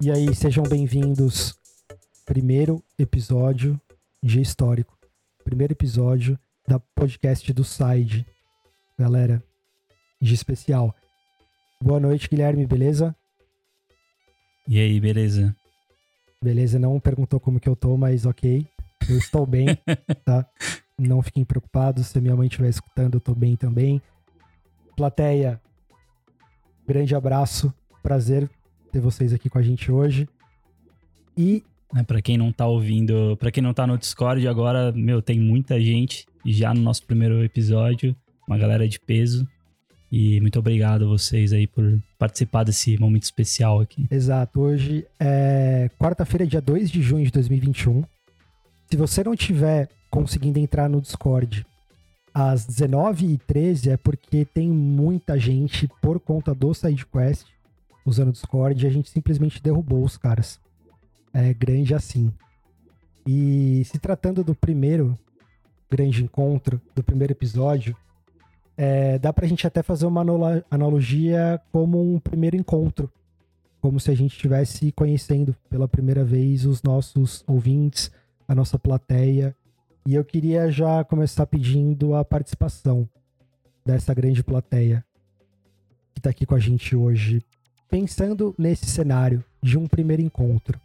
E aí, sejam bem-vindos. Primeiro episódio de Histórico. Primeiro episódio da podcast do Side. Galera, de especial. Boa noite, Guilherme, beleza? E aí, beleza? Beleza, não perguntou como que eu tô, mas ok. Eu estou bem, tá? Não fiquem preocupados, se minha mãe estiver escutando, eu tô bem também. Plateia, grande abraço, prazer ter vocês aqui com a gente hoje. E É, pra quem não tá ouvindo, pra quem não tá no Discord agora, meu, tem muita gente já no nosso primeiro episódio, uma galera de peso. E muito obrigado a vocês aí por participar desse momento especial aqui. Exato, hoje é quarta-feira, dia 2 de junho de 2021. Se você não tiver conseguindo entrar no Discord às 19h13, é porque tem muita gente por conta do SideQuest usando o Discord e a gente simplesmente derrubou os caras. É grande assim. E se tratando do primeiro grande encontro, do primeiro episódio, é, dá pra gente até fazer uma analo- analogia como um primeiro encontro. Como se a gente estivesse conhecendo pela primeira vez os nossos ouvintes, a nossa plateia. E eu queria já começar pedindo a participação dessa grande plateia que tá aqui com a gente hoje, pensando nesse cenário de um primeiro encontro.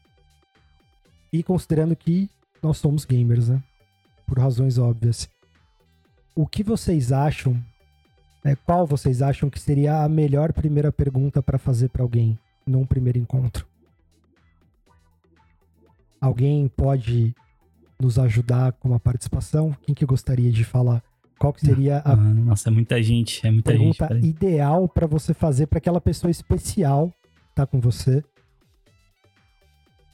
E considerando que nós somos gamers, né? Por razões óbvias. O que vocês acham é, qual vocês acham que seria a melhor primeira pergunta para fazer para alguém num primeiro encontro? Alguém pode nos ajudar com uma participação? Quem que gostaria de falar? Qual que seria a Ah, nossa, é muita gente, é muita gente. pergunta peraí. ideal para você fazer para aquela pessoa especial que tá com você?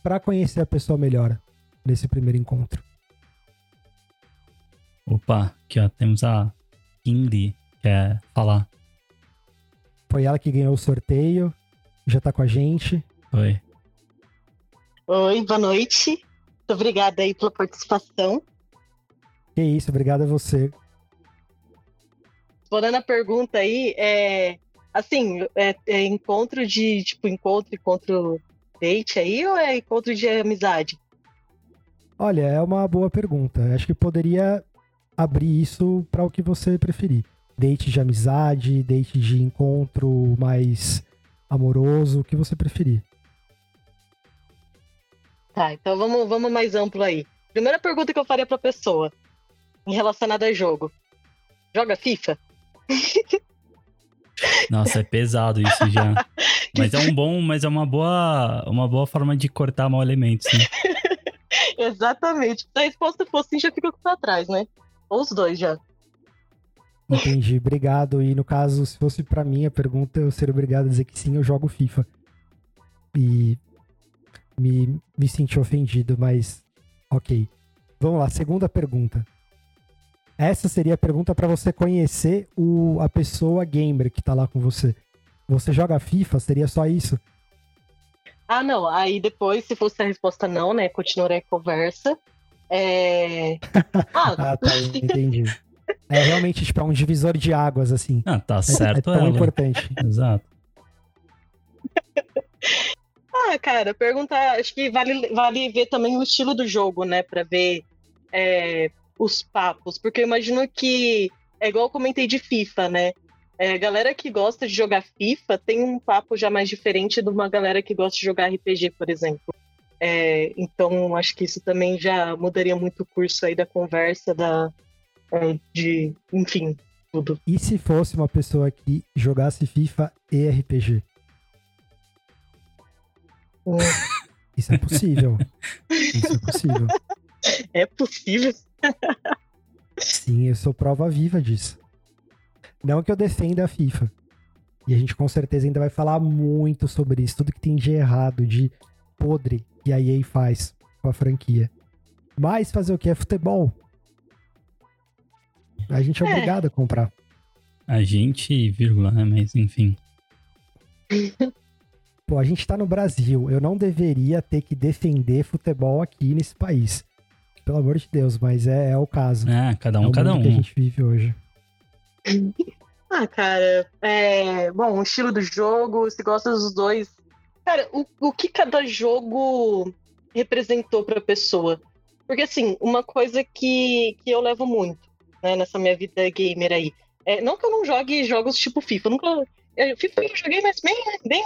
Para conhecer a pessoa melhor nesse primeiro encontro. Opa, aqui ó, temos a Kingley, quer falar. Foi ela que ganhou o sorteio, já tá com a gente. Oi. Oi, boa noite. Obrigada aí pela participação. Que isso, obrigado a você. Respondendo a pergunta aí, é assim, é, é encontro de tipo encontro, encontro date aí ou é encontro de amizade? Olha, é uma boa pergunta. Acho que poderia abrir isso para o que você preferir. Date de amizade, date de encontro mais amoroso, o que você preferir. Tá, então vamos, vamos mais amplo aí. Primeira pergunta que eu faria pra pessoa, em relacionada a jogo. Joga FIFA? Nossa, é pesado isso já. Mas é um bom, mas é uma boa, uma boa forma de cortar mal elementos, né? Exatamente. Se a resposta for sim, já fica pé atrás, né? Ou os dois já. Entendi, obrigado. E no caso, se fosse para mim a pergunta, eu seria obrigado a dizer que sim, eu jogo FIFA. E me, me senti ofendido, mas ok. Vamos lá, segunda pergunta. Essa seria a pergunta para você conhecer o, a pessoa gamer que tá lá com você. Você joga FIFA? Seria só isso? Ah, não. Aí depois, se fosse a resposta não, né? Continuarei a conversa. É... Ah, Ah, tá, entendi. É realmente tipo é um divisor de águas, assim. Ah, tá É- certo é tão ela. importante. Exato. Ah, cara, perguntar, acho que vale, vale ver também o estilo do jogo, né? Pra ver é, os papos. Porque eu imagino que é igual eu comentei de FIFA, né? É, galera que gosta de jogar FIFA tem um papo já mais diferente de uma galera que gosta de jogar RPG, por exemplo. É, então, acho que isso também já mudaria muito o curso aí da conversa, da, é, de, enfim, tudo. E se fosse uma pessoa que jogasse FIFA e RPG? Isso é possível. Isso é possível. É possível. Sim, eu sou prova viva disso. Não que eu defenda a FIFA. E a gente com certeza ainda vai falar muito sobre isso, tudo que tem de errado, de podre que a EA faz com a franquia. Mas fazer o que? É futebol. A gente é É. obrigado a comprar. A gente, vírgula, né? Mas enfim. Pô, a gente tá no Brasil. Eu não deveria ter que defender futebol aqui nesse país. pelo amor de Deus, mas é, é o caso. É, cada um, é o cada mundo um. que a gente vive hoje. Ah, cara, é. Bom, o estilo do jogo, se gosta dos dois. Cara, o, o que cada jogo representou pra pessoa? Porque, assim, uma coisa que, que eu levo muito, né, nessa minha vida gamer aí. É, não que eu não jogue jogos tipo FIFA, eu nunca. Eu, FIFA eu joguei, mas bem, bem,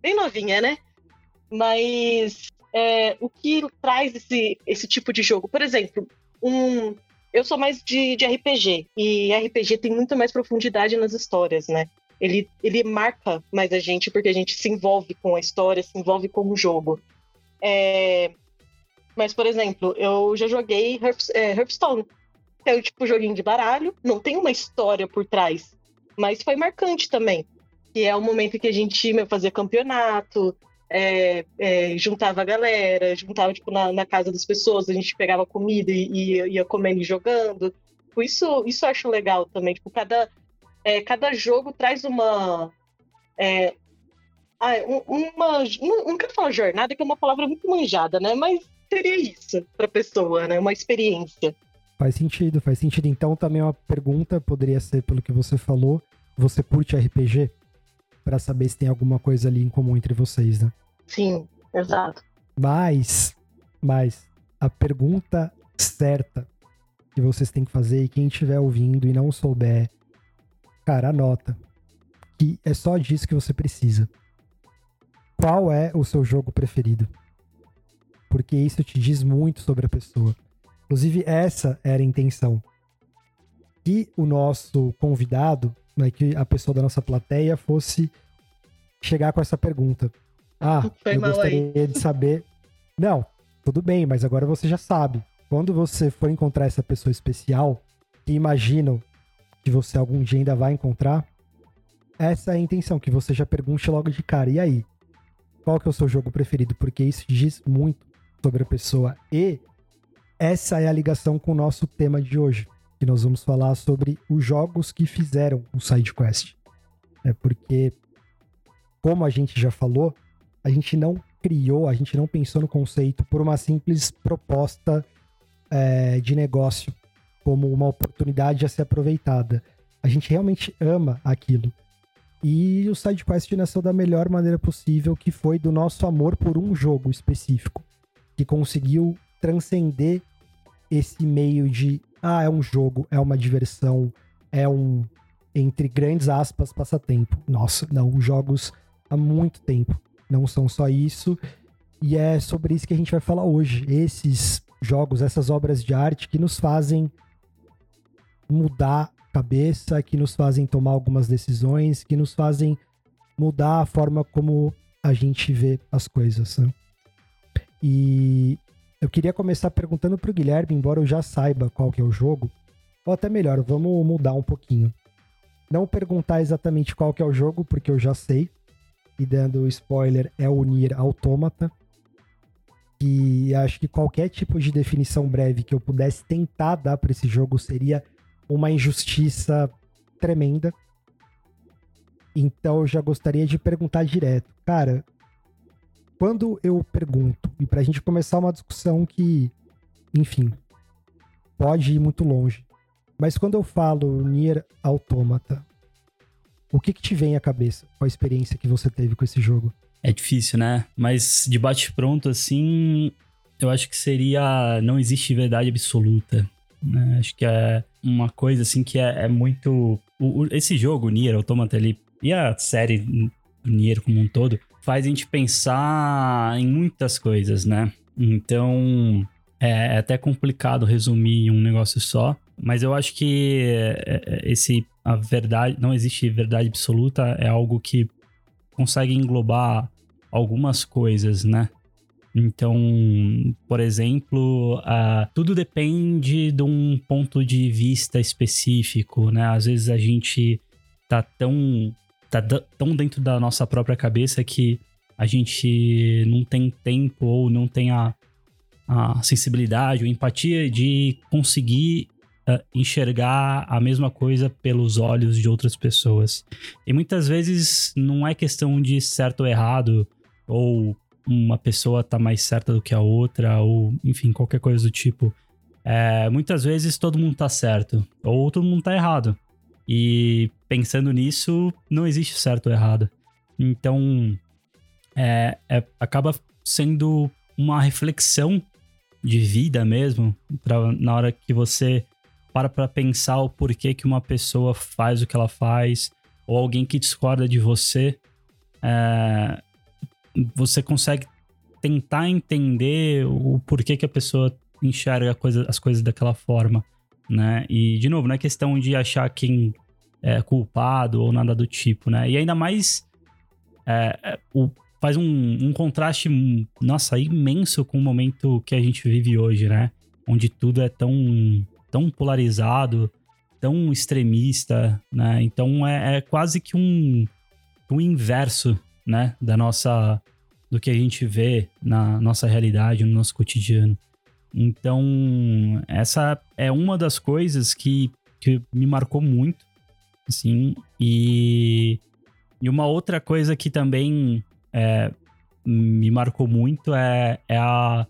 bem novinha, né? Mas é, o que traz esse, esse tipo de jogo? Por exemplo, um, eu sou mais de, de RPG, e RPG tem muito mais profundidade nas histórias, né? Ele, ele marca mais a gente porque a gente se envolve com a história, se envolve com o jogo. É, mas, por exemplo, eu já joguei é, Hearthstone. É o tipo joguinho de baralho, não tem uma história por trás, mas foi marcante também. Que é o momento que a gente meu, fazia campeonato, é, é, juntava a galera, juntava tipo, na, na, casa das pessoas, a gente pegava comida e, e ia comendo e jogando. Tipo, isso, isso eu acho legal também. Tipo, cada, é, cada jogo traz uma. É, uma. Não quero falar jornada, que é uma palavra muito manjada, né? Mas seria isso para pessoa, né? Uma experiência. Faz sentido, faz sentido. Então, também uma pergunta poderia ser, pelo que você falou, você curte RPG? Para saber se tem alguma coisa ali em comum entre vocês, né? Sim, exato. Mas, mas, a pergunta certa que vocês têm que fazer, e quem estiver ouvindo e não souber, cara, anota. Que é só disso que você precisa. Qual é o seu jogo preferido? Porque isso te diz muito sobre a pessoa. Inclusive, essa era a intenção. Que o nosso convidado, né, que a pessoa da nossa plateia fosse chegar com essa pergunta. Ah, Foi eu gostaria aí. de saber. Não, tudo bem, mas agora você já sabe. Quando você for encontrar essa pessoa especial, que imaginam que você algum dia ainda vai encontrar, essa é a intenção, que você já pergunte logo de cara. E aí? Qual que é o seu jogo preferido? Porque isso diz muito sobre a pessoa. E essa é a ligação com o nosso tema de hoje, que nós vamos falar sobre os jogos que fizeram o SideQuest. É porque, como a gente já falou, a gente não criou, a gente não pensou no conceito por uma simples proposta é, de negócio, como uma oportunidade a ser aproveitada. A gente realmente ama aquilo. E o SideQuest nasceu da melhor maneira possível, que foi do nosso amor por um jogo específico, que conseguiu transcender esse meio de ah, é um jogo, é uma diversão, é um entre grandes aspas passatempo. Nossa, não, jogos há muito tempo não são só isso. E é sobre isso que a gente vai falar hoje. Esses jogos, essas obras de arte que nos fazem mudar a cabeça, que nos fazem tomar algumas decisões, que nos fazem mudar a forma como a gente vê as coisas. Né? E eu queria começar perguntando para o Guilherme, embora eu já saiba qual que é o jogo, ou até melhor, vamos mudar um pouquinho. Não perguntar exatamente qual que é o jogo, porque eu já sei e dando spoiler, é o Nier Automata. E acho que qualquer tipo de definição breve que eu pudesse tentar dar para esse jogo seria uma injustiça tremenda. Então eu já gostaria de perguntar direto. Cara, quando eu pergunto, e pra gente começar uma discussão que, enfim, pode ir muito longe. Mas quando eu falo Nier Automata, o que, que te vem à cabeça? Qual a experiência que você teve com esse jogo? É difícil, né? Mas de bate-pronto, assim, eu acho que seria. Não existe verdade absoluta. Né? Acho que é uma coisa, assim, que é, é muito. O, o, esse jogo, Nier Automata, ele. E a série Nier como um todo, faz a gente pensar em muitas coisas, né? Então. É, é até complicado resumir um negócio só. Mas eu acho que é, é, esse a verdade, não existe verdade absoluta, é algo que consegue englobar algumas coisas, né? Então, por exemplo, uh, tudo depende de um ponto de vista específico, né? Às vezes a gente tá tão, tá tão dentro da nossa própria cabeça que a gente não tem tempo ou não tem a, a sensibilidade ou empatia de conseguir uh, enxergar a mesma coisa pelos olhos de outras pessoas. E muitas vezes não é questão de certo ou errado, ou uma pessoa tá mais certa do que a outra, ou enfim, qualquer coisa do tipo. É, muitas vezes todo mundo tá certo, ou todo mundo tá errado. E pensando nisso, não existe certo ou errado. Então, é, é, acaba sendo uma reflexão de vida mesmo, pra, na hora que você para pra pensar o porquê que uma pessoa faz o que ela faz, ou alguém que discorda de você, é, você consegue tentar entender o porquê que a pessoa enxerga coisa, as coisas daquela forma, né? E, de novo, não é questão de achar quem é culpado ou nada do tipo, né? E ainda mais é, é o, faz um, um contraste, nossa, imenso com o momento que a gente vive hoje, né? Onde tudo é tão, tão polarizado, tão extremista, né? Então é, é quase que um, um inverso, né? Da nossa do que a gente vê na nossa realidade, no nosso cotidiano. Então, essa é uma das coisas que, que me marcou muito, assim, e, e uma outra coisa que também é, me marcou muito é, é a,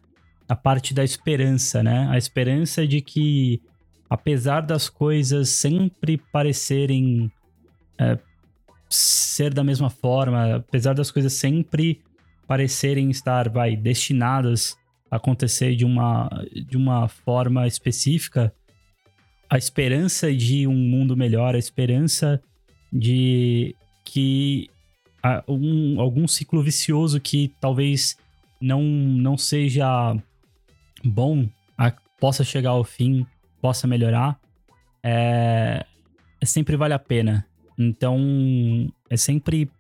a parte da esperança, né? A esperança de que, apesar das coisas sempre parecerem é, ser da mesma forma, apesar das coisas sempre parecerem estar, vai, destinadas acontecer de uma, de uma forma específica, a esperança de um mundo melhor, a esperança de que um, algum ciclo vicioso que talvez não, não seja bom a, possa chegar ao fim, possa melhorar, é, é sempre vale a pena. Então, é sempre.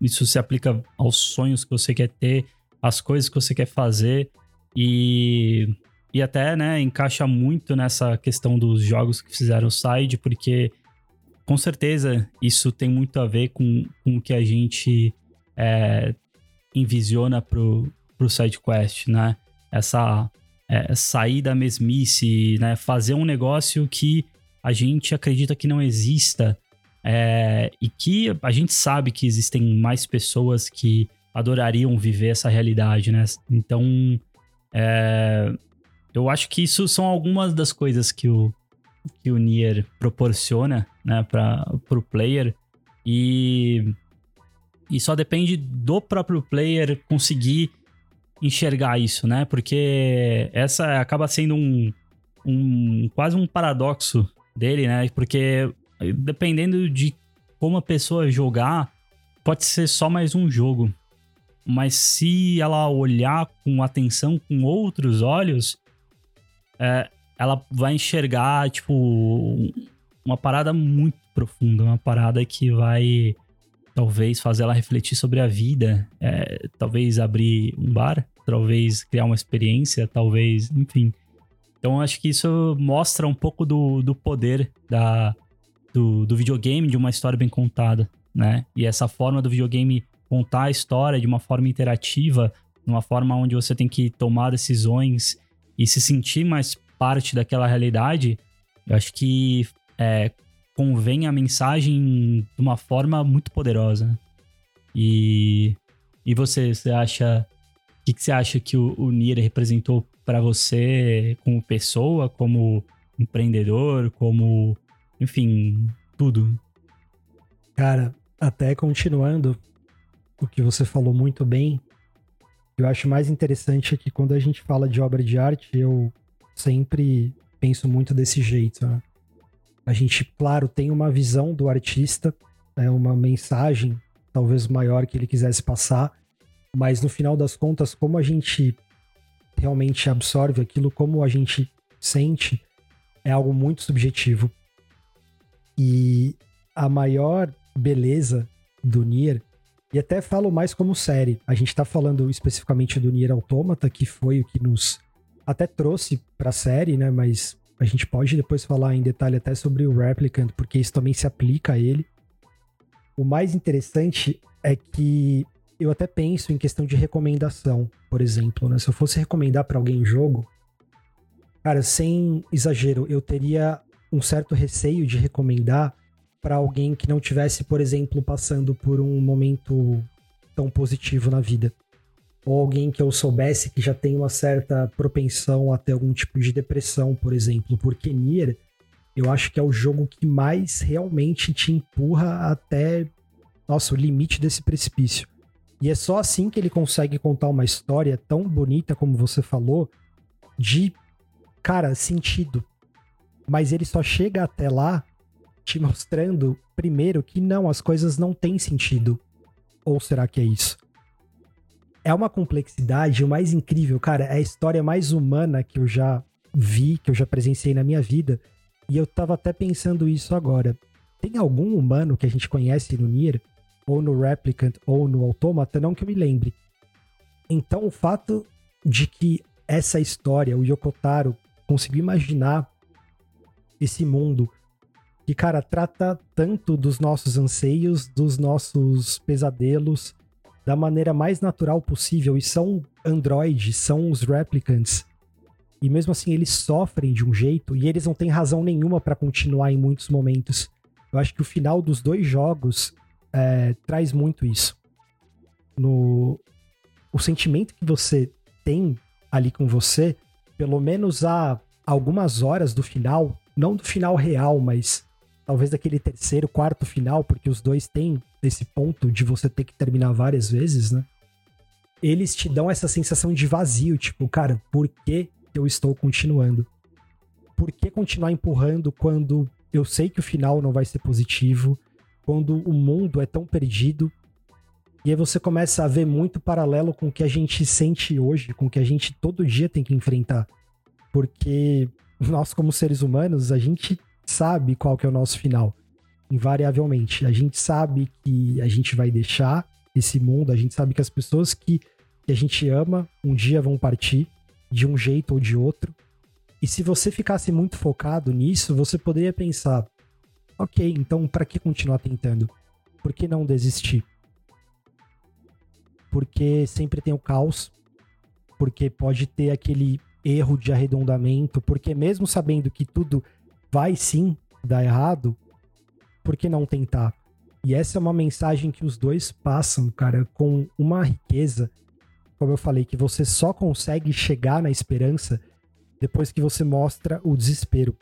Isso se aplica aos sonhos que você quer ter, às coisas que você quer fazer. E, e até, né, encaixa muito nessa questão dos jogos que fizeram o side, porque com certeza isso tem muito a ver com, com o que a gente é, envisiona pro, pro SideQuest, né? Essa é, sair da mesmice, né? Fazer um negócio que a gente acredita que não exista é, e que a gente sabe que existem mais pessoas que adorariam viver essa realidade, né? Então, é, eu acho que isso são algumas das coisas que o, que o Nier proporciona, né, para o player e e só depende do próprio player conseguir enxergar isso, né? Porque essa acaba sendo um, um quase um paradoxo dele, né? Porque dependendo de como a pessoa jogar, pode ser só mais um jogo. Mas se ela olhar com atenção, com outros olhos, é, ela vai enxergar, tipo, uma parada muito profunda, uma parada que vai talvez fazer ela refletir sobre a vida, é, talvez abrir um bar, talvez criar uma experiência, talvez, enfim. Então acho que isso mostra um pouco do, do poder da, do, do videogame de uma história bem contada, né? E essa forma do videogame contar a história de uma forma interativa, de uma forma onde você tem que tomar decisões e se sentir mais parte daquela realidade, eu acho que é, convém a mensagem de uma forma muito poderosa. E, e você, você acha. O que, que você acha que o, o Nier representou para você como pessoa, como empreendedor, como. Enfim, tudo? Cara, até continuando o que você falou muito bem, eu acho mais interessante que quando a gente fala de obra de arte, eu sempre penso muito desse jeito. Né? A gente, claro, tem uma visão do artista, né, uma mensagem talvez maior que ele quisesse passar, mas no final das contas, como a gente realmente absorve aquilo, como a gente sente, é algo muito subjetivo. E a maior beleza do Nier, e até falo mais como série, a gente tá falando especificamente do Nier Automata, que foi o que nos até trouxe pra série, né? Mas a gente pode depois falar em detalhe até sobre o Replicant, porque isso também se aplica a ele. O mais interessante é que eu até penso em questão de recomendação, por exemplo, né? Se eu fosse recomendar para alguém um jogo, cara, sem exagero, eu teria um certo receio de recomendar para alguém que não tivesse, por exemplo, passando por um momento tão positivo na vida. ou alguém que eu soubesse que já tem uma certa propensão a ter algum tipo de depressão, por exemplo, porque Nier, eu acho que é o jogo que mais realmente te empurra até, nossa, o limite desse precipício. E é só assim que ele consegue contar uma história tão bonita como você falou, de, cara, sentido. Mas ele só chega até lá te mostrando, primeiro, que não, as coisas não têm sentido. Ou será que é isso? É uma complexidade, o mais incrível, cara, é a história mais humana que eu já vi, que eu já presenciei na minha vida. E eu tava até pensando isso agora. Tem algum humano que a gente conhece no Nier, ou no Replicant, ou no Automata, não que eu me lembre. Então, o fato de que essa história, o Yokotaro conseguiu imaginar esse mundo que, cara, trata tanto dos nossos anseios, dos nossos pesadelos, da maneira mais natural possível. E são androides, são os replicants. E mesmo assim, eles sofrem de um jeito e eles não têm razão nenhuma para continuar em muitos momentos. Eu acho que o final dos dois jogos é, traz muito isso. No, o sentimento que você tem ali com você, pelo menos há algumas horas do final, não do final real, mas talvez daquele terceiro, quarto final, porque os dois têm esse ponto de você ter que terminar várias vezes, né? Eles te dão essa sensação de vazio, tipo, cara, por que eu estou continuando? Por que continuar empurrando quando eu sei que o final não vai ser positivo, quando o mundo é tão perdido? E aí você começa a ver muito paralelo com o que a gente sente hoje, com o que a gente todo dia tem que enfrentar. Porque nós, como seres humanos, a gente sabe qual que é o nosso final, invariavelmente. A gente sabe que a gente vai deixar esse mundo, a gente sabe que as pessoas que, que a gente ama um dia vão partir de um jeito ou de outro. E se você ficasse muito focado nisso, você poderia pensar: ok, então para que continuar tentando? Por que não desistir? Porque sempre tem o caos, porque pode ter aquele erro de arredondamento, porque mesmo sabendo que tudo vai sim dar errado, por que não tentar? E essa é uma mensagem que os dois passam, cara, com uma riqueza, como eu falei, que você só consegue chegar na esperança depois que você mostra o desespero.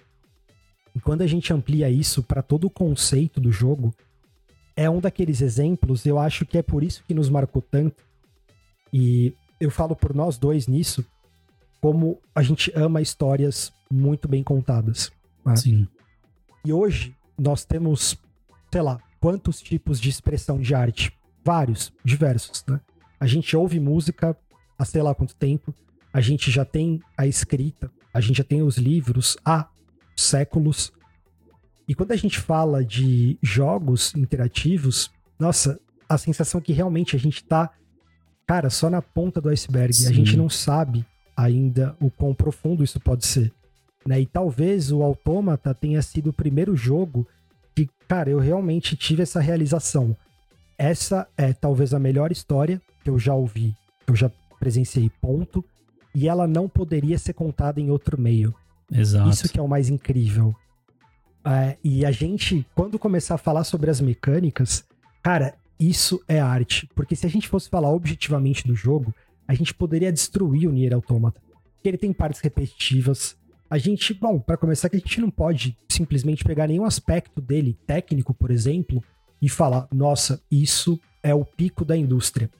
E quando a gente amplia isso para todo o conceito do jogo, é um daqueles exemplos, eu acho que é por isso que nos marcou tanto. E eu falo por nós dois nisso, como a gente ama histórias muito bem contadas. Né? Sim. E hoje nós temos, sei lá, quantos tipos de expressão de arte? Vários, diversos, né? A gente ouve música há sei lá quanto tempo, a gente já tem a escrita, a gente já tem os livros há séculos. E quando a gente fala de jogos interativos, nossa, a sensação é que realmente a gente tá, cara, só na ponta do iceberg. Sim. A gente não sabe ainda o quão profundo isso pode ser. Né? E talvez o Autômata tenha sido o primeiro jogo que, cara, eu realmente tive essa realização. Essa é talvez a melhor história que eu já ouvi, que eu já presenciei, ponto. E ela não poderia ser contada em outro meio. Exato. Isso que é o mais incrível. É, e a gente, quando começar a falar sobre as mecânicas, cara, isso é arte. Porque se a gente fosse falar objetivamente do jogo, a gente poderia destruir o Nier Automata. Porque ele tem partes repetitivas, a gente, bom, para começar, que a gente não pode simplesmente pegar nenhum aspecto dele, técnico, por exemplo, e falar, nossa, isso é o pico da indústria.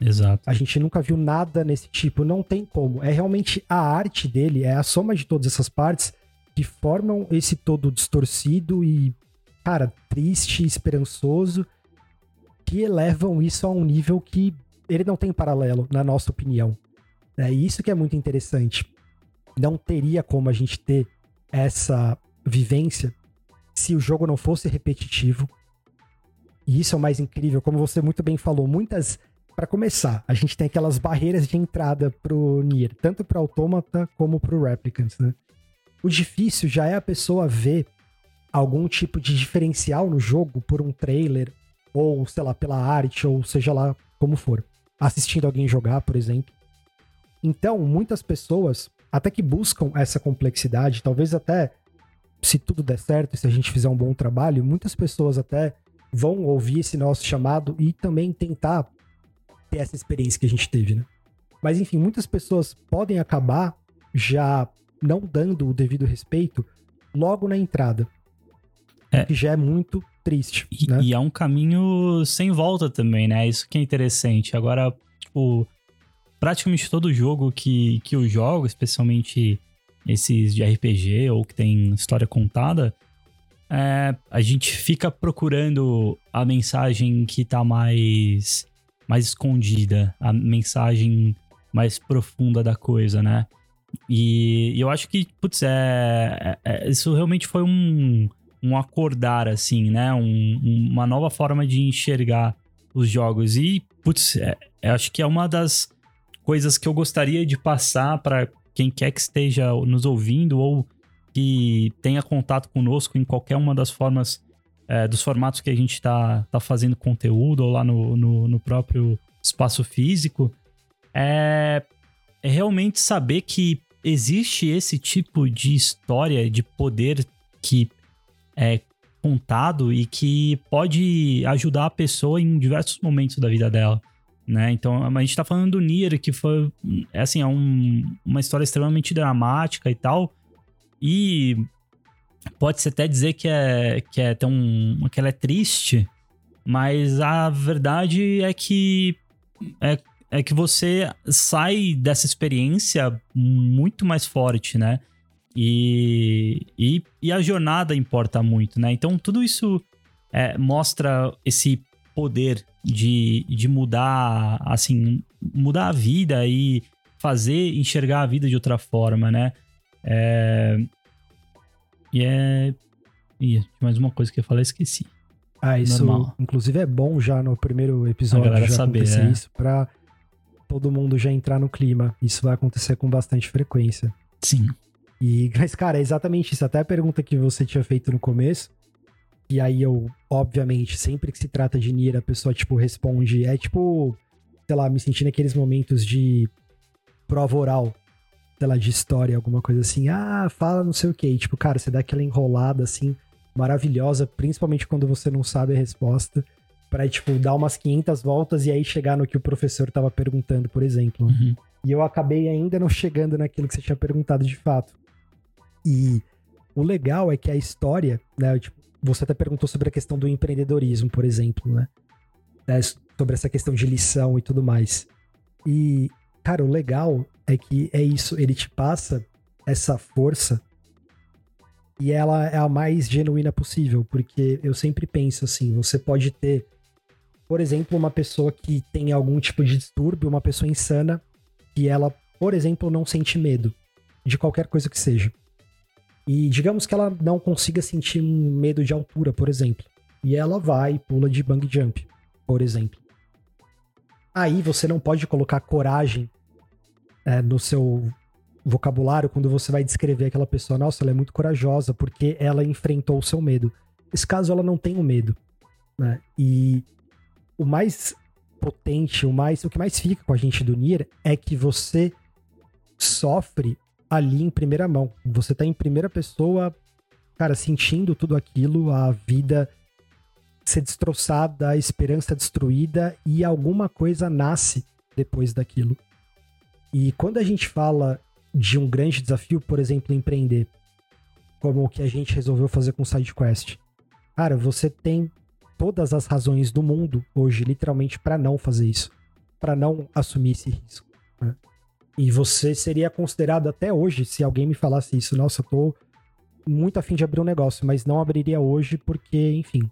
Exato. A gente nunca viu nada nesse tipo, não tem como. É realmente a arte dele, é a soma de todas essas partes que formam esse todo distorcido e, cara, triste, esperançoso, que elevam isso a um nível que ele não tem paralelo, na nossa opinião. É isso que é muito interessante não teria como a gente ter essa vivência se o jogo não fosse repetitivo. E isso é o mais incrível, como você muito bem falou, muitas para começar, a gente tem aquelas barreiras de entrada pro Nier, tanto para Automata como pro Replicant, né? O difícil já é a pessoa ver algum tipo de diferencial no jogo por um trailer, ou sei lá, pela arte, ou seja lá como for. Assistindo alguém jogar, por exemplo. Então, muitas pessoas até que buscam essa complexidade, talvez até se tudo der certo, se a gente fizer um bom trabalho, muitas pessoas até vão ouvir esse nosso chamado e também tentar ter essa experiência que a gente teve, né? Mas enfim, muitas pessoas podem acabar já não dando o devido respeito logo na entrada. É. Que já é muito triste. E, né? e é um caminho sem volta também, né? Isso que é interessante. Agora, tipo, praticamente todo jogo que, que eu jogo, especialmente esses de RPG ou que tem história contada, é, a gente fica procurando a mensagem que tá mais, mais escondida, a mensagem mais profunda da coisa, né? E, e eu acho que, putz, é, é- isso realmente foi um, um acordar, assim, né? Um- uma nova forma de enxergar os jogos. E, putz, é, acho que é uma das coisas que eu gostaria de passar para quem quer que esteja nos ouvindo ou que tenha contato conosco em qualquer uma das formas, é, dos formatos que a gente está tá fazendo conteúdo ou lá no, no, no próprio espaço físico, é, é realmente saber que existe esse tipo de história, de poder que é contado e que pode ajudar a pessoa em diversos momentos da vida dela. Né? Então, a gente tá falando do Nier, que foi, é assim, é um- uma história extremamente dramática e tal. E pode-se até dizer que é, que é tão, que ela é triste, mas a verdade é que é, é que você sai dessa experiência muito mais forte, né? E, e, e a jornada importa muito, né? Então tudo isso é, mostra esse poder de, de mudar, assim, mudar a vida e fazer enxergar a vida de outra forma, né? É... E é. Ih, mais uma coisa que eu falei, esqueci. Ah, isso Normal. inclusive é bom já no primeiro episódio A galera saber, é. isso pra todo mundo já entrar no clima. Isso vai acontecer com bastante frequência. Sim. E, mas, cara, é exatamente isso. Até a pergunta que você tinha feito no começo. E aí eu, obviamente, sempre que se trata de Nier, a pessoa, tipo, responde. É tipo, sei lá, me senti naqueles momentos de prova oral, sei lá, de história, alguma coisa assim. Ah, fala não sei o quê. E, tipo, cara, você dá aquela enrolada, assim, maravilhosa, principalmente quando você não sabe a resposta. Pra, tipo, dar umas 500 voltas e aí chegar no que o professor tava perguntando, por exemplo. Uhum. E eu acabei ainda não chegando naquilo que você tinha perguntado de fato. E o legal é que a história, né? Tipo, você até perguntou sobre a questão do empreendedorismo, por exemplo, né? É, sobre essa questão de lição e tudo mais. E, cara, o legal é que é isso, ele te passa essa força e ela é a mais genuína possível, porque eu sempre penso assim, você pode ter, por exemplo, uma pessoa que tem algum tipo de distúrbio, uma pessoa insana, que ela, por exemplo, não sente medo de qualquer coisa que seja. E digamos que ela não consiga sentir um medo de altura, por exemplo. E ela vai e pula de bang jump, por exemplo. Aí você não pode colocar coragem é, no seu vocabulário quando você vai descrever aquela pessoa. Nossa, ela é muito corajosa porque ela enfrentou o seu medo. Nesse caso, ela não tem o medo. Né? E o mais potente, o mais, o que mais fica com a gente do Nier é que você sofre ali em primeira mão. Você tá em primeira pessoa, cara, sentindo tudo aquilo, a vida ser destroçada, a esperança destruída e alguma coisa nasce depois daquilo. E quando a gente fala de um grande desafio, por exemplo, empreender, como o que a gente resolveu fazer com o SideQuest, cara, você tem todas as razões do mundo hoje, literalmente, para não fazer isso, para não assumir esse risco. né? E você seria considerado até hoje, se alguém me falasse isso, nossa, eu tô muito afim de abrir um negócio, mas não abriria hoje porque, enfim,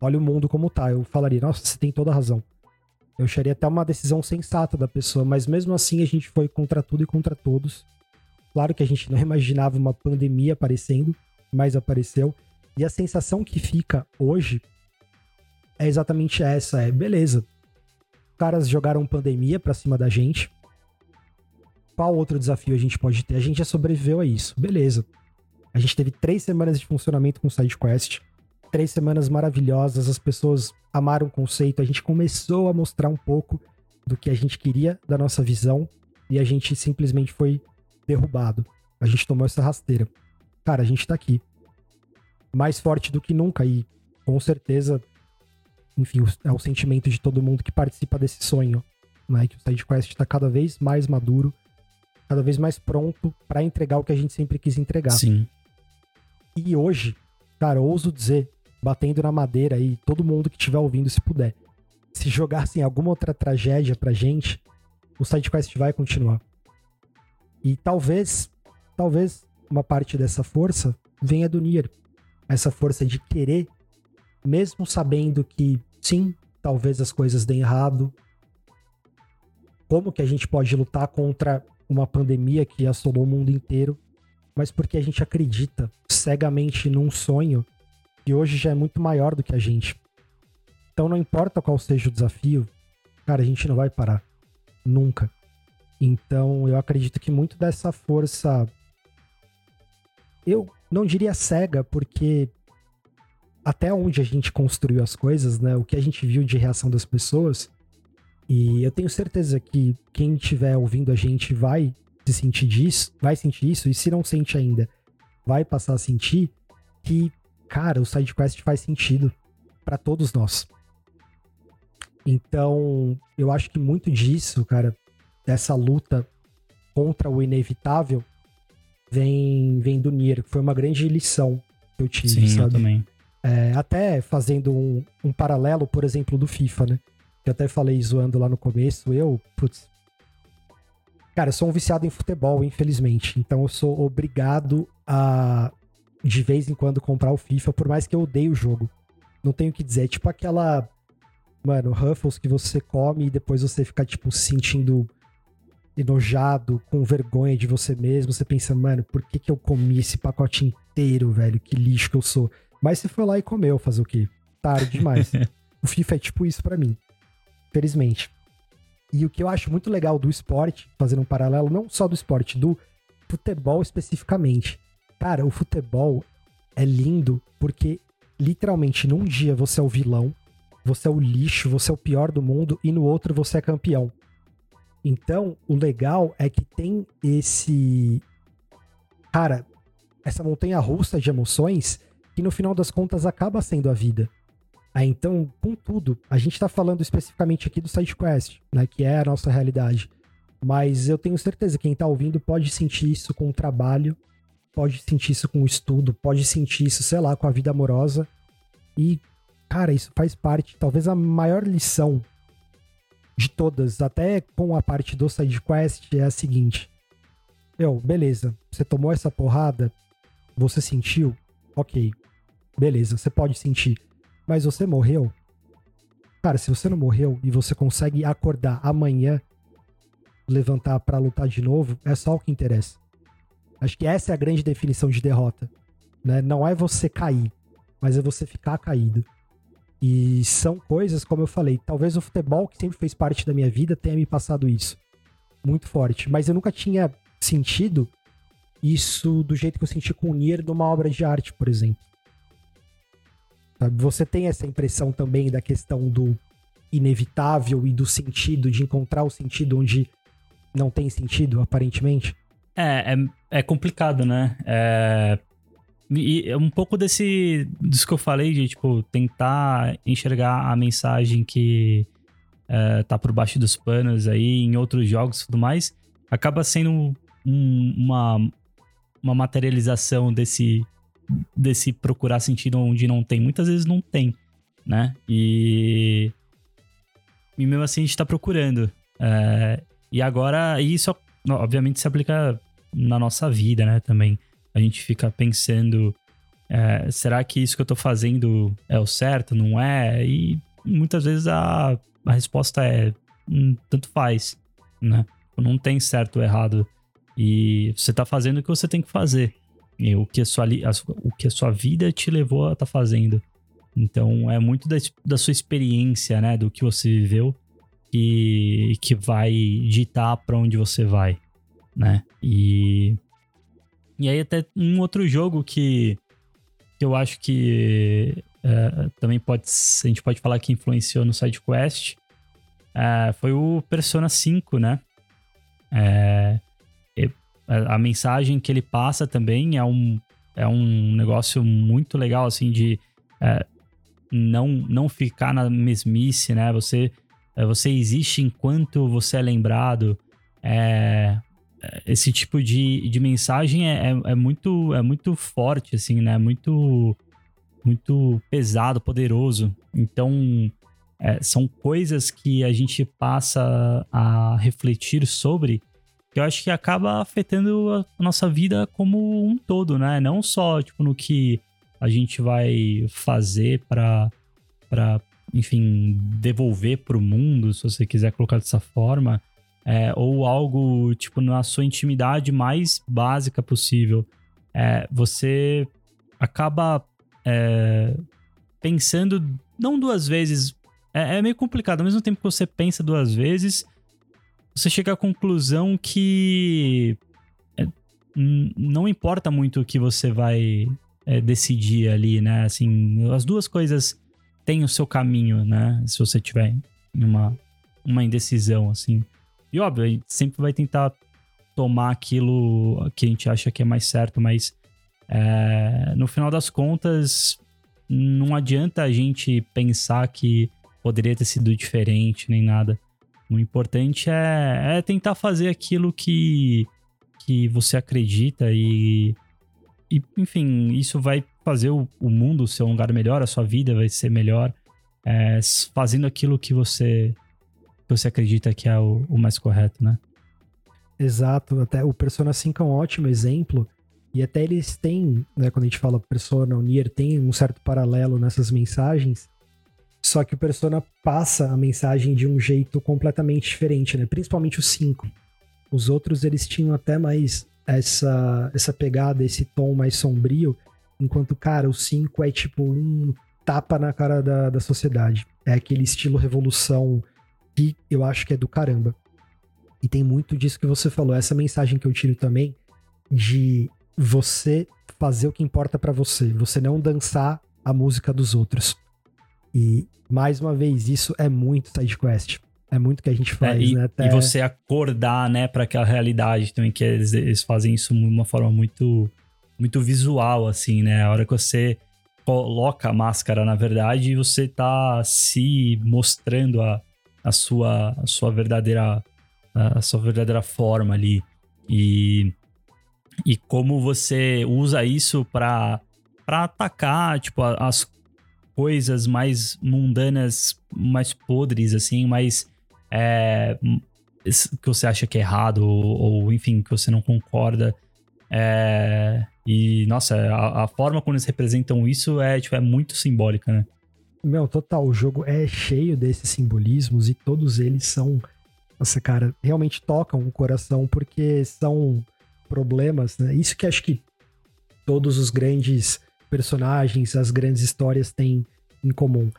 olha o mundo como tá. Eu falaria, nossa, você tem toda a razão. Eu acharia até uma decisão sensata da pessoa, mas mesmo assim a gente foi contra tudo e contra todos. Claro que a gente não imaginava uma pandemia aparecendo, mas apareceu. E a sensação que fica hoje é exatamente essa: é beleza. Os caras jogaram pandemia pra cima da gente. Qual outro desafio a gente pode ter? A gente já sobreviveu a isso, beleza. A gente teve três semanas de funcionamento com o SideQuest, três semanas maravilhosas, as pessoas amaram o conceito, a gente começou a mostrar um pouco do que a gente queria, da nossa visão, e a gente simplesmente foi derrubado. A gente tomou essa rasteira. Cara, a gente tá aqui. Mais forte do que nunca, e com certeza, enfim, é o sentimento de todo mundo que participa desse sonho. né? Que o SideQuest está cada vez mais maduro, cada vez mais pronto para entregar o que a gente sempre quis entregar. Sim. E hoje, cara, ouso dizer, batendo na madeira aí, todo mundo que estiver ouvindo, se puder, se jogassem alguma outra tragédia pra gente, o SideQuest vai continuar. E talvez, talvez uma parte dessa força venha do Nier. Essa força de querer, mesmo sabendo que sim, talvez as coisas deem errado. Como que a gente pode lutar contra uma pandemia que assolou o mundo inteiro, mas porque a gente acredita cegamente num sonho que hoje já é muito maior do que a gente. Então não importa qual seja o desafio, cara, a gente não vai parar. Nunca. Então eu acredito que muito dessa força. Eu não diria cega, porque até onde a gente construiu as coisas, né? O que a gente viu de reação das pessoas. E eu tenho certeza que quem estiver ouvindo a gente vai se sentir disso, vai sentir isso, e se não sente ainda, vai passar a sentir que, cara, o SideQuest faz sentido para todos nós. Então, eu acho que muito disso, cara, dessa luta contra o inevitável, vem, vem do Nier, que foi uma grande lição que eu tive, Sim, sabe? eu também. É, até fazendo um, um paralelo, por exemplo, do FIFA, né? Que eu até falei zoando lá no começo, eu, putz. Cara, eu sou um viciado em futebol, infelizmente. Então eu sou obrigado a, de vez em quando, comprar o FIFA, por mais que eu odeie o jogo. Não tenho o que dizer. É tipo aquela. Mano, Ruffles que você come e depois você fica, tipo, se sentindo enojado, com vergonha de você mesmo. Você pensa, mano, por que, que eu comi esse pacote inteiro, velho? Que lixo que eu sou. Mas você foi lá e comeu, fazer o quê? Tarde demais. o FIFA é tipo isso para mim. Felizmente. E o que eu acho muito legal do esporte, fazendo um paralelo, não só do esporte, do futebol especificamente. Cara, o futebol é lindo porque literalmente num dia você é o vilão, você é o lixo, você é o pior do mundo e no outro você é campeão. Então, o legal é que tem esse cara, essa montanha russa de emoções que no final das contas acaba sendo a vida. Ah, então, contudo, a gente está falando especificamente aqui do SideQuest, né, que é a nossa realidade. Mas eu tenho certeza que quem está ouvindo pode sentir isso com o trabalho, pode sentir isso com o estudo, pode sentir isso, sei lá, com a vida amorosa. E, cara, isso faz parte, talvez a maior lição de todas, até com a parte do SideQuest, é a seguinte. Eu, beleza, você tomou essa porrada, você sentiu, ok, beleza, você pode sentir. Mas você morreu? Cara, se você não morreu e você consegue acordar amanhã, levantar para lutar de novo, é só o que interessa. Acho que essa é a grande definição de derrota. Né? Não é você cair, mas é você ficar caído. E são coisas, como eu falei, talvez o futebol, que sempre fez parte da minha vida, tenha me passado isso. Muito forte. Mas eu nunca tinha sentido isso do jeito que eu senti com o Nier numa obra de arte, por exemplo. Sabe? Você tem essa impressão também da questão do inevitável e do sentido, de encontrar o sentido onde não tem sentido, aparentemente? É, é, é complicado, né? É, e é um pouco desse disso que eu falei, de tipo, tentar enxergar a mensagem que é, tá por baixo dos panos aí em outros jogos e tudo mais, acaba sendo um, uma, uma materialização desse desse procurar sentido onde não tem. Muitas vezes não tem, né? E, e mesmo assim a gente tá procurando. É, e agora, isso obviamente se aplica na nossa vida, né? Também. A gente fica pensando, é, será que isso que eu tô fazendo é o certo? Não é? E muitas vezes a, a resposta é, hum, tanto faz, né? Não tem certo ou errado. E você tá fazendo o que você tem que fazer o que a sua, o que a sua vida te levou a estar tá fazendo. Então é muito da, da, sua experiência, né, do que você viveu que, que vai ditar para onde você vai, né? E e aí até um outro jogo que, que eu acho que é, também pode a gente pode falar que influenciou no SideQuest é, foi o Persona 5, né? É, a, mensagem que ele passa também é um, é um negócio muito legal, assim, de é, não, não ficar na mesmice, né? Você é, você existe enquanto você é lembrado. É, é, esse tipo de, de mensagem é, é, é, muito, é muito forte, assim, né? Muito, muito pesado, poderoso. Então, é, são coisas que a gente passa a refletir sobre eu acho que acaba afetando a nossa vida como um todo, né? Não só, tipo, no que a gente vai fazer para para enfim, devolver para o mundo, se você quiser colocar dessa forma, é, ou algo, tipo, na sua intimidade mais básica possível. É, você acaba é, pensando, não duas vezes, é, é, meio complicado, ao mesmo tempo que você pensa duas vezes, você chega à conclusão que é, não importa muito o que você vai é, decidir ali, né? Assim, as duas coisas têm o seu caminho, né? Se você tiver uma, uma indecisão, assim. E óbvio, a gente sempre vai tentar tomar aquilo que a gente acha que é mais certo, mas é, no final das contas, não adianta a gente pensar que poderia ter sido diferente nem nada. O importante é, é tentar fazer aquilo que, que você acredita e, e, enfim, isso vai fazer o, o mundo ser um lugar melhor, a sua vida vai ser melhor, é, fazendo aquilo que você você acredita que é o, o mais correto, né? Exato, até o Persona 5 é um ótimo exemplo. E até eles têm, né, quando a gente fala Persona, o Nier tem um certo paralelo nessas mensagens. Só que o Persona passa a mensagem de um jeito completamente diferente, né? Principalmente o 5. Os outros eles tinham até mais essa essa pegada, esse tom mais sombrio, enquanto cara, o 5 é tipo um tapa na cara da, da sociedade. É aquele estilo revolução que eu acho que é do caramba. E tem muito disso que você falou, essa mensagem que eu tiro também de você fazer o que importa para você, você não dançar a música dos outros. E mais uma vez, isso é muito side quest. É muito que a gente faz, é, e, né? Até... E você acordar, né, para aquela realidade também, que eles, eles fazem isso de uma forma muito, muito visual, assim, né? A hora que você coloca a máscara, na verdade, você tá se mostrando a, a sua, a sua verdadeira a sua verdadeira forma ali e e como você usa isso para para atacar tipo as coisas mais mundanas mais podres assim mais é, que você acha que é errado ou, ou, enfim que você não concorda é, e nossa a, a, forma como eles representam isso é tipo é muito simbólica né meu, total, o jogo é cheio desses simbolismos e todos eles são, nossa, cara, realmente tocam o coração porque são problemas, né? Isso que acho que todos os grandes personagens, as grandes histórias têm em comum.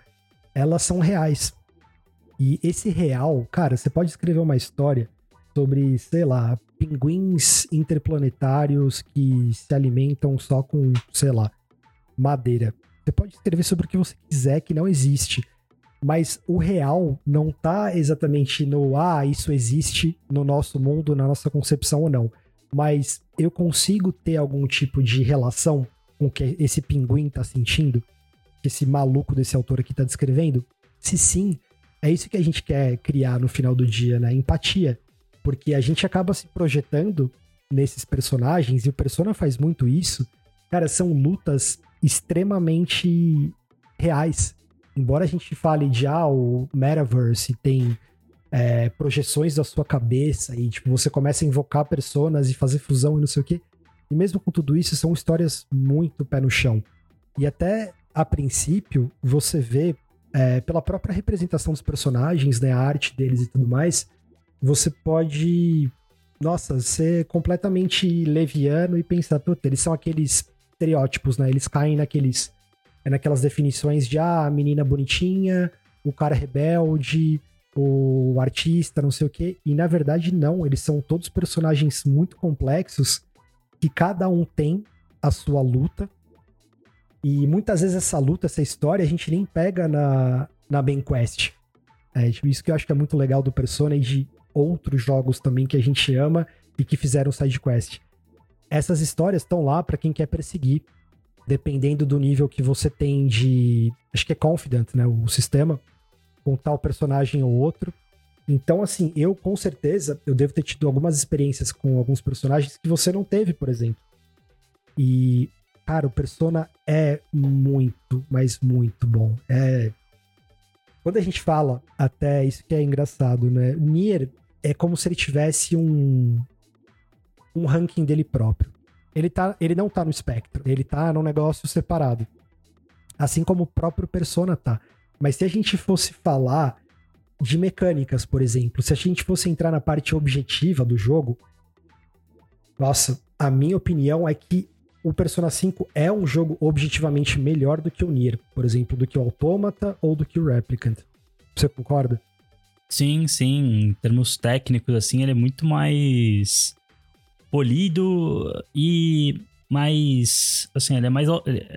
Elas são reais. E esse real, cara, você pode escrever uma história sobre, sei lá, pinguins interplanetários que se alimentam só com, sei lá, madeira. Você pode escrever sobre o que você quiser que não existe. Mas o real não tá exatamente no ah, isso existe no nosso mundo, na nossa concepção ou não. Mas eu consigo ter algum tipo de relação com o que esse pinguim tá sentindo? Esse maluco desse autor aqui tá descrevendo? Se sim, é isso que a gente quer criar no final do dia, né? Empatia. Porque a gente acaba se projetando nesses personagens, e o Persona faz muito isso. Cara, são lutas extremamente reais. Embora a gente fale de ah, o Metaverse tem é, projeções da sua cabeça e tipo, você começa a invocar personas e fazer fusão e não sei o quê. E mesmo com tudo isso, são histórias muito pé no chão. E até a princípio, você vê, é, pela própria representação dos personagens, né, a arte deles e tudo mais, você pode, nossa, ser completamente leviano e pensar, puta, eles são aqueles estereótipos, né? Eles caem naqueles é naquelas definições de ah, a menina bonitinha, o cara rebelde, o artista, não sei o quê. E na verdade não, eles são todos personagens muito complexos que cada um tem a sua luta. E muitas vezes essa luta, essa história, a gente nem pega na, na main quest. É, isso que eu acho que é muito legal do Persona e de outros jogos também que a gente ama e que fizeram side quest essas histórias estão lá para quem quer perseguir, dependendo do nível que você tem de. Acho que é confident, né? O sistema. com tal personagem ou outro. Então, assim, eu com certeza, eu devo ter tido algumas experiências com alguns personagens que você não teve, por exemplo. E, cara, o Persona é muito, mas muito bom. É. Quando a gente fala, até isso que é engraçado, né? Nier é como se ele tivesse um. um ranking dele próprio. Ele, tá, ele não tá no espectro, ele tá num negócio separado. Assim como o próprio Persona tá. Mas se a gente fosse falar de mecânicas, por exemplo, se a gente fosse entrar na parte objetiva do jogo, nossa, a minha opinião é que o Persona 5 é um jogo objetivamente melhor do que o Nier, por exemplo, do que o Automata ou do que o Replicant. Você concorda? Sim, sim. Em termos técnicos, assim, ele é muito mais polido e mais. Assim, ele é mais.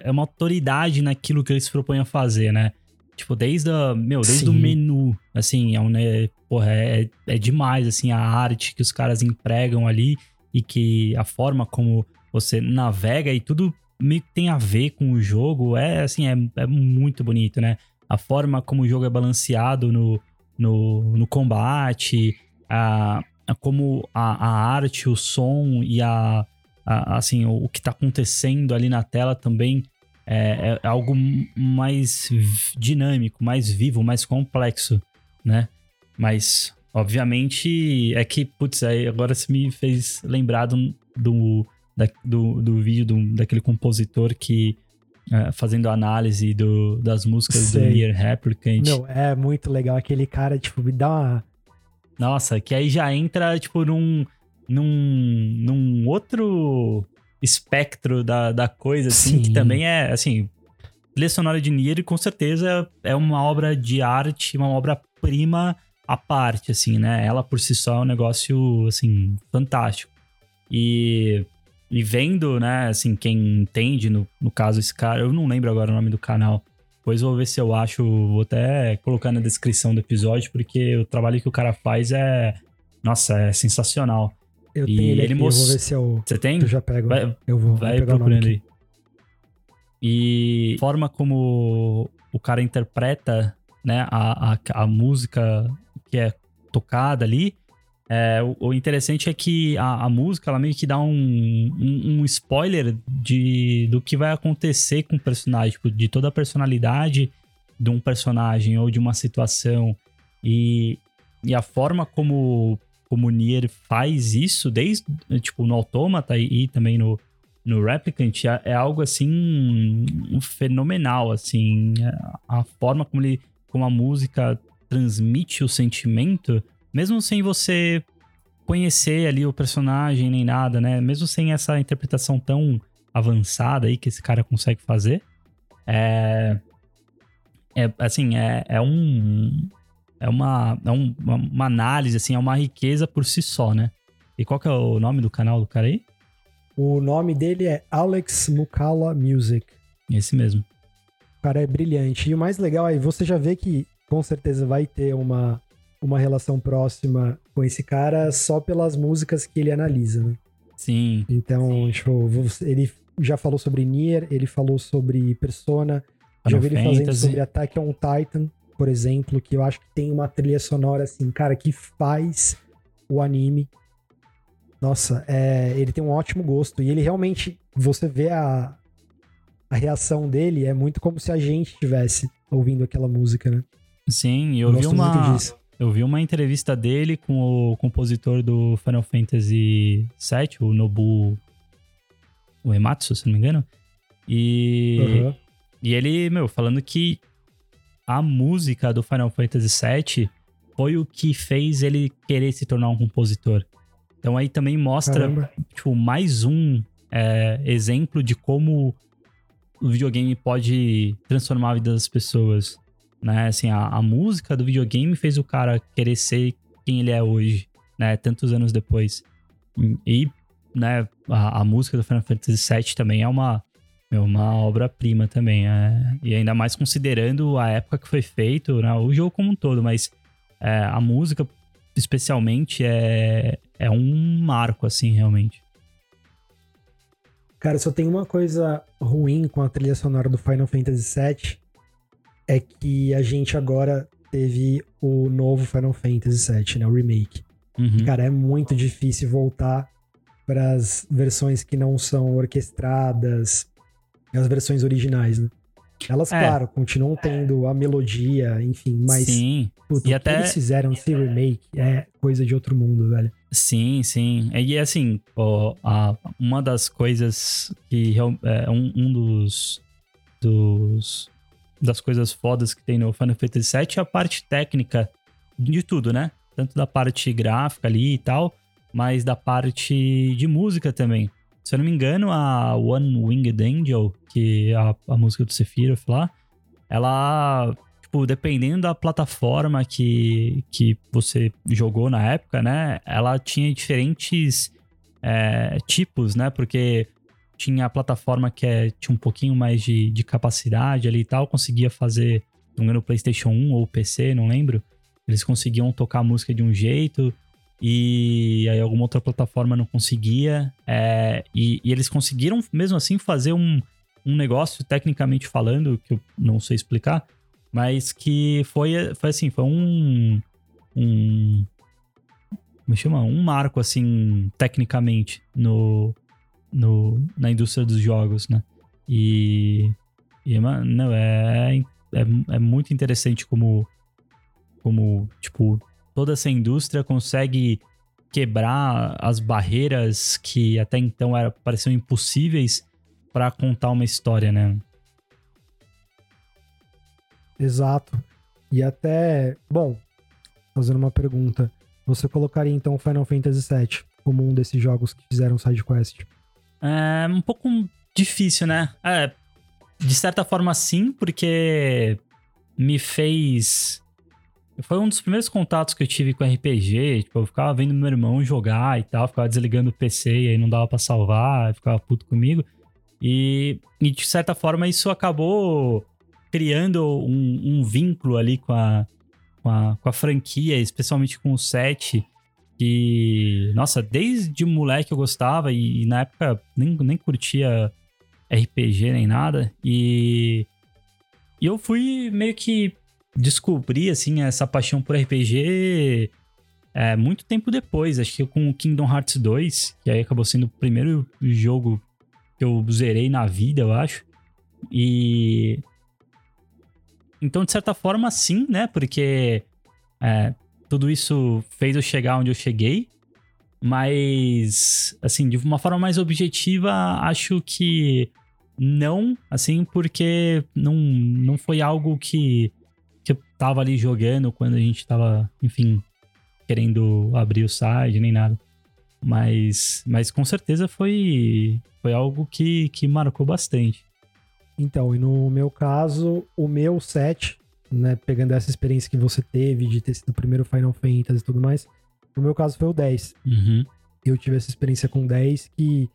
É uma autoridade naquilo que ele se propõe a fazer, né? Tipo, desde a, meu, desde Sim. o menu, assim, é, um, né, porra, é, é demais, assim, a arte que os caras empregam ali e que a forma como você navega e tudo meio que tem a ver com o jogo, é, assim, é, é muito bonito, né? A forma como o jogo é balanceado no, no, no combate, a, a como a, a arte, o som e a, a assim, o, o que tá acontecendo ali na tela também é, é algo mais dinâmico, mais vivo, mais complexo, né? Mas, obviamente, é que, putz, aí agora você me fez lembrar do, do, da, do, do vídeo do, daquele compositor que é, fazendo análise do, das músicas Sei. do Nier Replicant. Meu, é muito legal. Aquele cara, tipo, me dá uma. Nossa, que aí já entra, tipo, num. num, num outro espectro da, da coisa, assim, Sim. que também é, assim, trilha sonora de Nier com certeza é uma obra de arte, uma obra-prima à parte, assim, né? Ela por si só é um negócio, assim, fantástico. E, e vendo, né, assim, quem entende, no, no caso esse cara, eu não lembro agora o nome do canal, depois vou ver se eu acho, vou até colocar na descrição do episódio, porque o trabalho que o cara faz é, nossa, é sensacional. Eu e tenho ele, ele vou ver se eu. Você tem? Eu já pego. Vai, eu vou, vai vou procurando aí. E a forma como o cara interpreta né, a, a, a música que é tocada ali. É, o, o, interessante é que a, a, música ela meio que dá um, um, um, spoiler de, do que vai acontecer com o personagem, tipo, de toda a personalidade de um personagem ou de uma situação. E, e a forma como como o Nier faz isso desde, tipo, no Automata e, e também no, no Replicant é, é, algo, assim, fenomenal, assim. A, a forma como ele, como a música transmite o sentimento, mesmo sem você conhecer ali o personagem nem nada, né? Mesmo sem essa interpretação tão avançada aí que esse cara consegue fazer. É, é assim, é, é um é uma, é um, uma análise, assim, é uma riqueza por si só, né? E qual que é o nome do canal do cara aí? O nome dele é Alex Mukala Music. Esse mesmo. O cara é brilhante. E o mais legal é, você já vê que com certeza vai ter uma, uma relação próxima com esse cara só pelas músicas que ele analisa, né? Sim. Então, tipo, ele já falou sobre Nier, ele falou sobre Persona, Final já vi ele fazendo sobre Attack on Titan por exemplo, que eu acho que tem uma trilha sonora assim, cara, que faz o anime. Nossa, é, ele tem um ótimo gosto. E ele realmente, você vê a, a reação dele, é muito como se a gente estivesse ouvindo aquela música, né? Sim, eu, vi uma. Eu vi uma entrevista dele com o compositor do Final Fantasy VII, o Nobu Uematsu, se não me engano. E, uhum. e ele, meu, falando que a música do Final Fantasy VII foi o que fez ele querer se tornar um compositor. Então aí também mostra, tipo, mais um é, exemplo de como o videogame pode transformar a vida das pessoas. Né? Assim, a, a música do videogame fez o cara querer ser quem ele é hoje, né? Tantos anos depois. E, né, a, a música do Final Fantasy VII também é uma é uma obra-prima também. É, e ainda mais considerando a época que foi feito, né, o jogo como um todo, mas é, a música, especialmente, é, é um marco, assim, realmente. Cara, só tem uma coisa ruim com a trilha sonora do Final Fantasy VII, é que a gente agora teve o novo Final Fantasy VII, né? O remake. Uhum. Cara, é muito difícil voltar para as versões que não são orquestradas, as versões originais, né? Elas, É. claro, continuam tendo a melodia, enfim, mas Sim, puta, E o até- que eles fizeram esse remake é coisa de outro mundo, velho. sim, sim. E assim, ó, a- uma das coisas que é um, um dos, dos das coisas fodas que tem no Final Fantasy VII é a parte técnica de tudo, né? Tanto da parte gráfica ali e tal, mas da parte de música também. Se eu não me engano, a One Winged Angel, que é a, a música do Sephiroth lá, ela, tipo, dependendo da plataforma que, que você jogou na época, né? Ela tinha diferentes é, tipos, né? Porque tinha a plataforma que é, tinha um pouquinho mais de, de capacidade ali e tal, conseguia fazer, não me PlayStation 1 ou PC, não lembro. Eles conseguiam tocar a música de um jeito e aí alguma outra plataforma não conseguia. é, e, e eles conseguiram, mesmo assim, fazer um, um negócio, tecnicamente falando, que eu não sei explicar, mas que foi, foi assim, foi um. um como chama? Um marco, assim, tecnicamente, no, no, na indústria dos jogos, né? E. e não, é, é, é muito interessante como, como, tipo, toda essa indústria consegue quebrar as barreiras que até então era, pareciam impossíveis para contar uma história, né? Exato. E até, bom, fazendo uma pergunta, você colocaria então Final Fantasy VII como um desses jogos que fizeram side quest? É um pouco difícil, né? É, de certa forma sim, porque me fez. Foi um dos primeiros contatos que eu tive com RPG. Tipo, eu ficava vendo meu irmão jogar e tal, ficava desligando o PC e aí não dava pra salvar, ficava puto comigo. E, e de certa forma isso acabou criando um, um vínculo ali com a, com, a, com a franquia, especialmente com o 7. Que, nossa, desde moleque eu gostava e, e na época nem, nem curtia RPG nem nada. E, e eu fui meio que descobrir, assim, essa paixão por RPG é, muito tempo depois. Acho que com o Kingdom Hearts 2, que aí acabou sendo o primeiro jogo que eu zerei na vida, eu acho. E. Então, de certa forma, sim, né? Porque é, tudo isso fez eu chegar onde eu cheguei. Mas, assim, de uma forma mais objetiva, acho que não, assim, porque não, não foi algo que, tava ali jogando quando a gente tava, enfim, querendo abrir o site, nem nada. Mas, mas com certeza foi, foi algo que, que marcou bastante. Então, e no meu caso, o meu set, né, pegando essa experiência que você teve de ter sido o primeiro Final Fantasy e tudo mais, no meu caso foi o 10. Uhum. Eu tive essa experiência com 10 que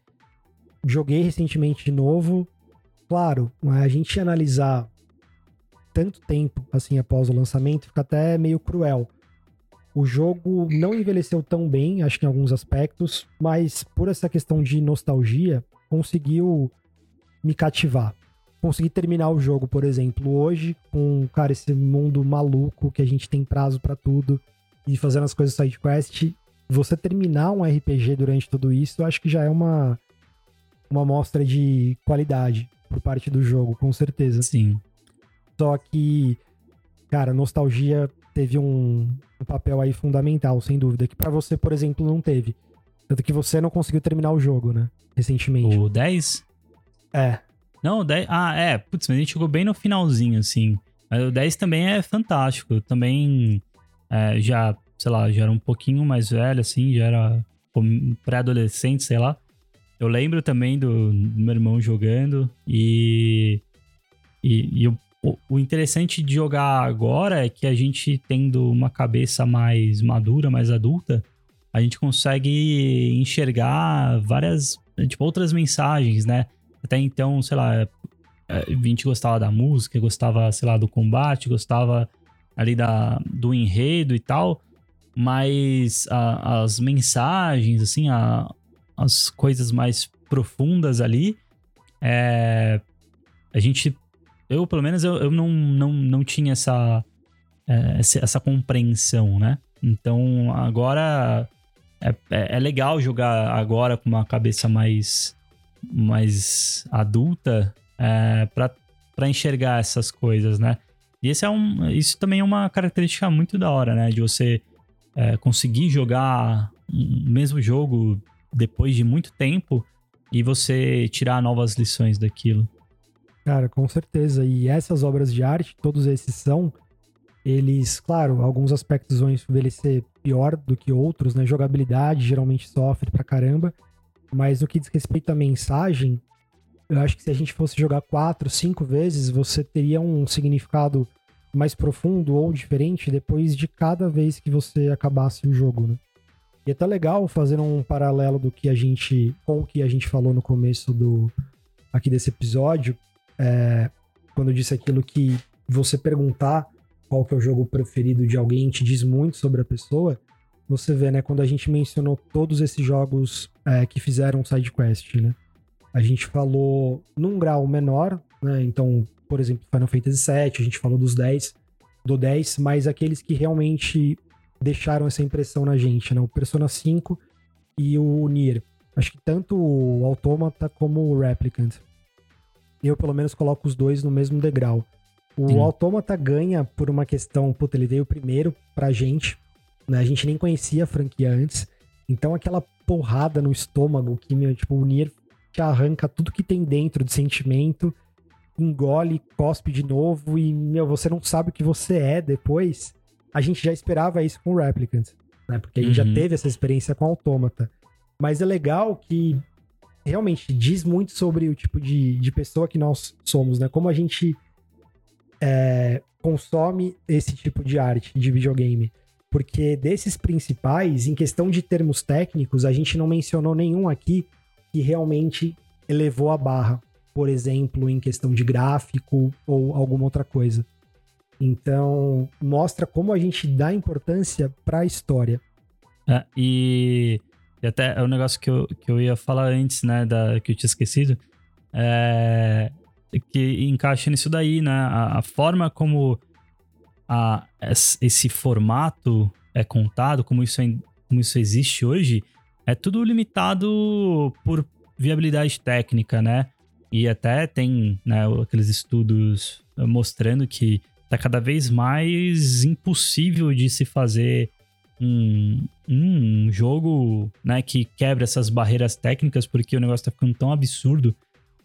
joguei recentemente de novo. Claro, a gente analisar tanto tempo assim após o lançamento fica até meio cruel. O jogo não envelheceu tão bem, acho que em alguns aspectos, mas por essa questão de nostalgia, conseguiu me cativar. Consegui terminar o jogo, por exemplo, hoje, com, cara, esse mundo maluco que a gente tem prazo pra tudo e fazendo as coisas side quest. Você terminar um RPG durante tudo isso, eu acho que já é uma, uma amostra de qualidade por parte do jogo, com certeza. Sim. Só que, cara, nostalgia teve um, um papel aí fundamental, sem dúvida, que pra você, por exemplo, não teve. Tanto que você não conseguiu terminar o jogo, né? Recentemente. O 10? É. Não, o 10. Ah, é. Putz, mas a gente chegou bem no finalzinho, assim. Mas o 10 também é fantástico. Também é, já, sei lá, já era um pouquinho mais velho, assim, já era pré-adolescente, sei lá. Eu lembro também do, meu irmão jogando e. E, e o, interessante de jogar agora é que a gente tendo uma cabeça mais madura, mais adulta, a gente consegue enxergar várias, tipo, outras mensagens, né? Até então, sei lá, a gente gostava da música, gostava, sei lá, do combate, gostava ali da, do enredo e tal, mas a, as mensagens, assim, a, as coisas mais profundas ali, é, a gente, eu pelo menos, eu, eu não, não, não tinha essa, é, essa compreensão, né? Então agora é, é, é, legal jogar agora com uma cabeça mais, mais adulta é, para enxergar essas coisas, né? E esse é um, isso também é uma característica muito da hora, né? De você é, conseguir jogar o mesmo jogo depois de muito tempo e você tirar novas lições daquilo. Cara, com certeza. E essas obras de arte, todos esses são, eles, claro, alguns aspectos vão envelhecer pior do que outros, né? Jogabilidade geralmente sofre pra caramba. Mas no que diz respeito à mensagem, eu acho que se a gente fosse jogar quatro, cinco vezes, você teria um significado mais profundo ou diferente depois de cada vez que você acabasse o jogo, né? E é até legal fazer um paralelo do que a gente, com o que a gente falou no começo do aqui desse episódio, é, quando eu disse aquilo que você perguntar qual que é o jogo preferido de alguém te diz muito sobre a pessoa, você vê, né, quando a gente mencionou todos esses jogos é, que fizeram side quest, né? A gente falou num grau menor, né? Então, por exemplo, Final Fantasy VII, a gente falou dos 10, do 10, mas aqueles que realmente deixaram essa impressão na gente, né? O Persona 5 e o Nier. Acho que tanto o Automata como o Replicant. Eu, pelo menos, coloco os dois no mesmo degrau. O Sim. Automata ganha por uma questão, puta, ele veio primeiro pra gente, né? A gente nem conhecia a franquia antes. Então aquela porrada no estômago que, meu, tipo, o Nier te arranca tudo que tem dentro de sentimento, engole, cospe de novo e, meu, você não sabe o que você é depois a gente já esperava isso com o Replicant, né? Porque a gente uhum. já teve essa experiência com o Autômata. Mas é legal que realmente diz muito sobre o tipo de, de pessoa que nós somos, né? Como a gente é, consome esse tipo de arte de videogame. Porque desses principais, em questão de termos técnicos, a gente não mencionou nenhum aqui que realmente elevou a barra. Por exemplo, em questão de gráfico ou alguma outra coisa. Então, mostra como a gente dá importância para a história. É, e, e, até é um negócio que eu, que eu ia falar antes, né, da, que eu tinha esquecido, é, que encaixa nisso daí, né? A, a forma como a, esse formato é contado, como isso, é, como isso existe hoje, é tudo limitado por viabilidade técnica, né? E até tem né, aqueles estudos mostrando que tá cada vez mais impossível de se fazer um, um jogo né, que quebra essas barreiras técnicas, porque o negócio tá ficando tão absurdo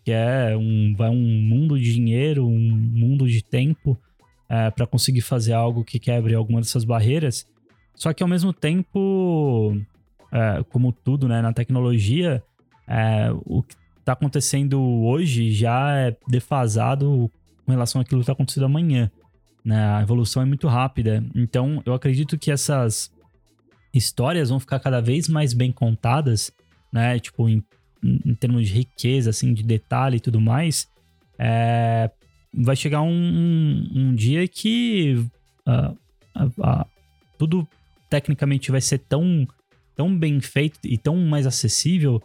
que é um, vai um mundo de dinheiro, um mundo de tempo é, para conseguir fazer algo que quebre alguma dessas barreiras. Só que ao mesmo tempo, é, como tudo né, na tecnologia, é, o que está acontecendo hoje já é defasado com relação àquilo que está acontecendo amanhã. Né? A evolução é muito rápida. Então, eu acredito que essas histórias vão ficar cada vez mais bem contadas, né? Tipo, em, em termos de riqueza, assim, de detalhe e tudo mais. É, vai chegar um, um, um dia que uh, uh, uh, tudo tecnicamente vai ser tão, tão bem feito e tão mais acessível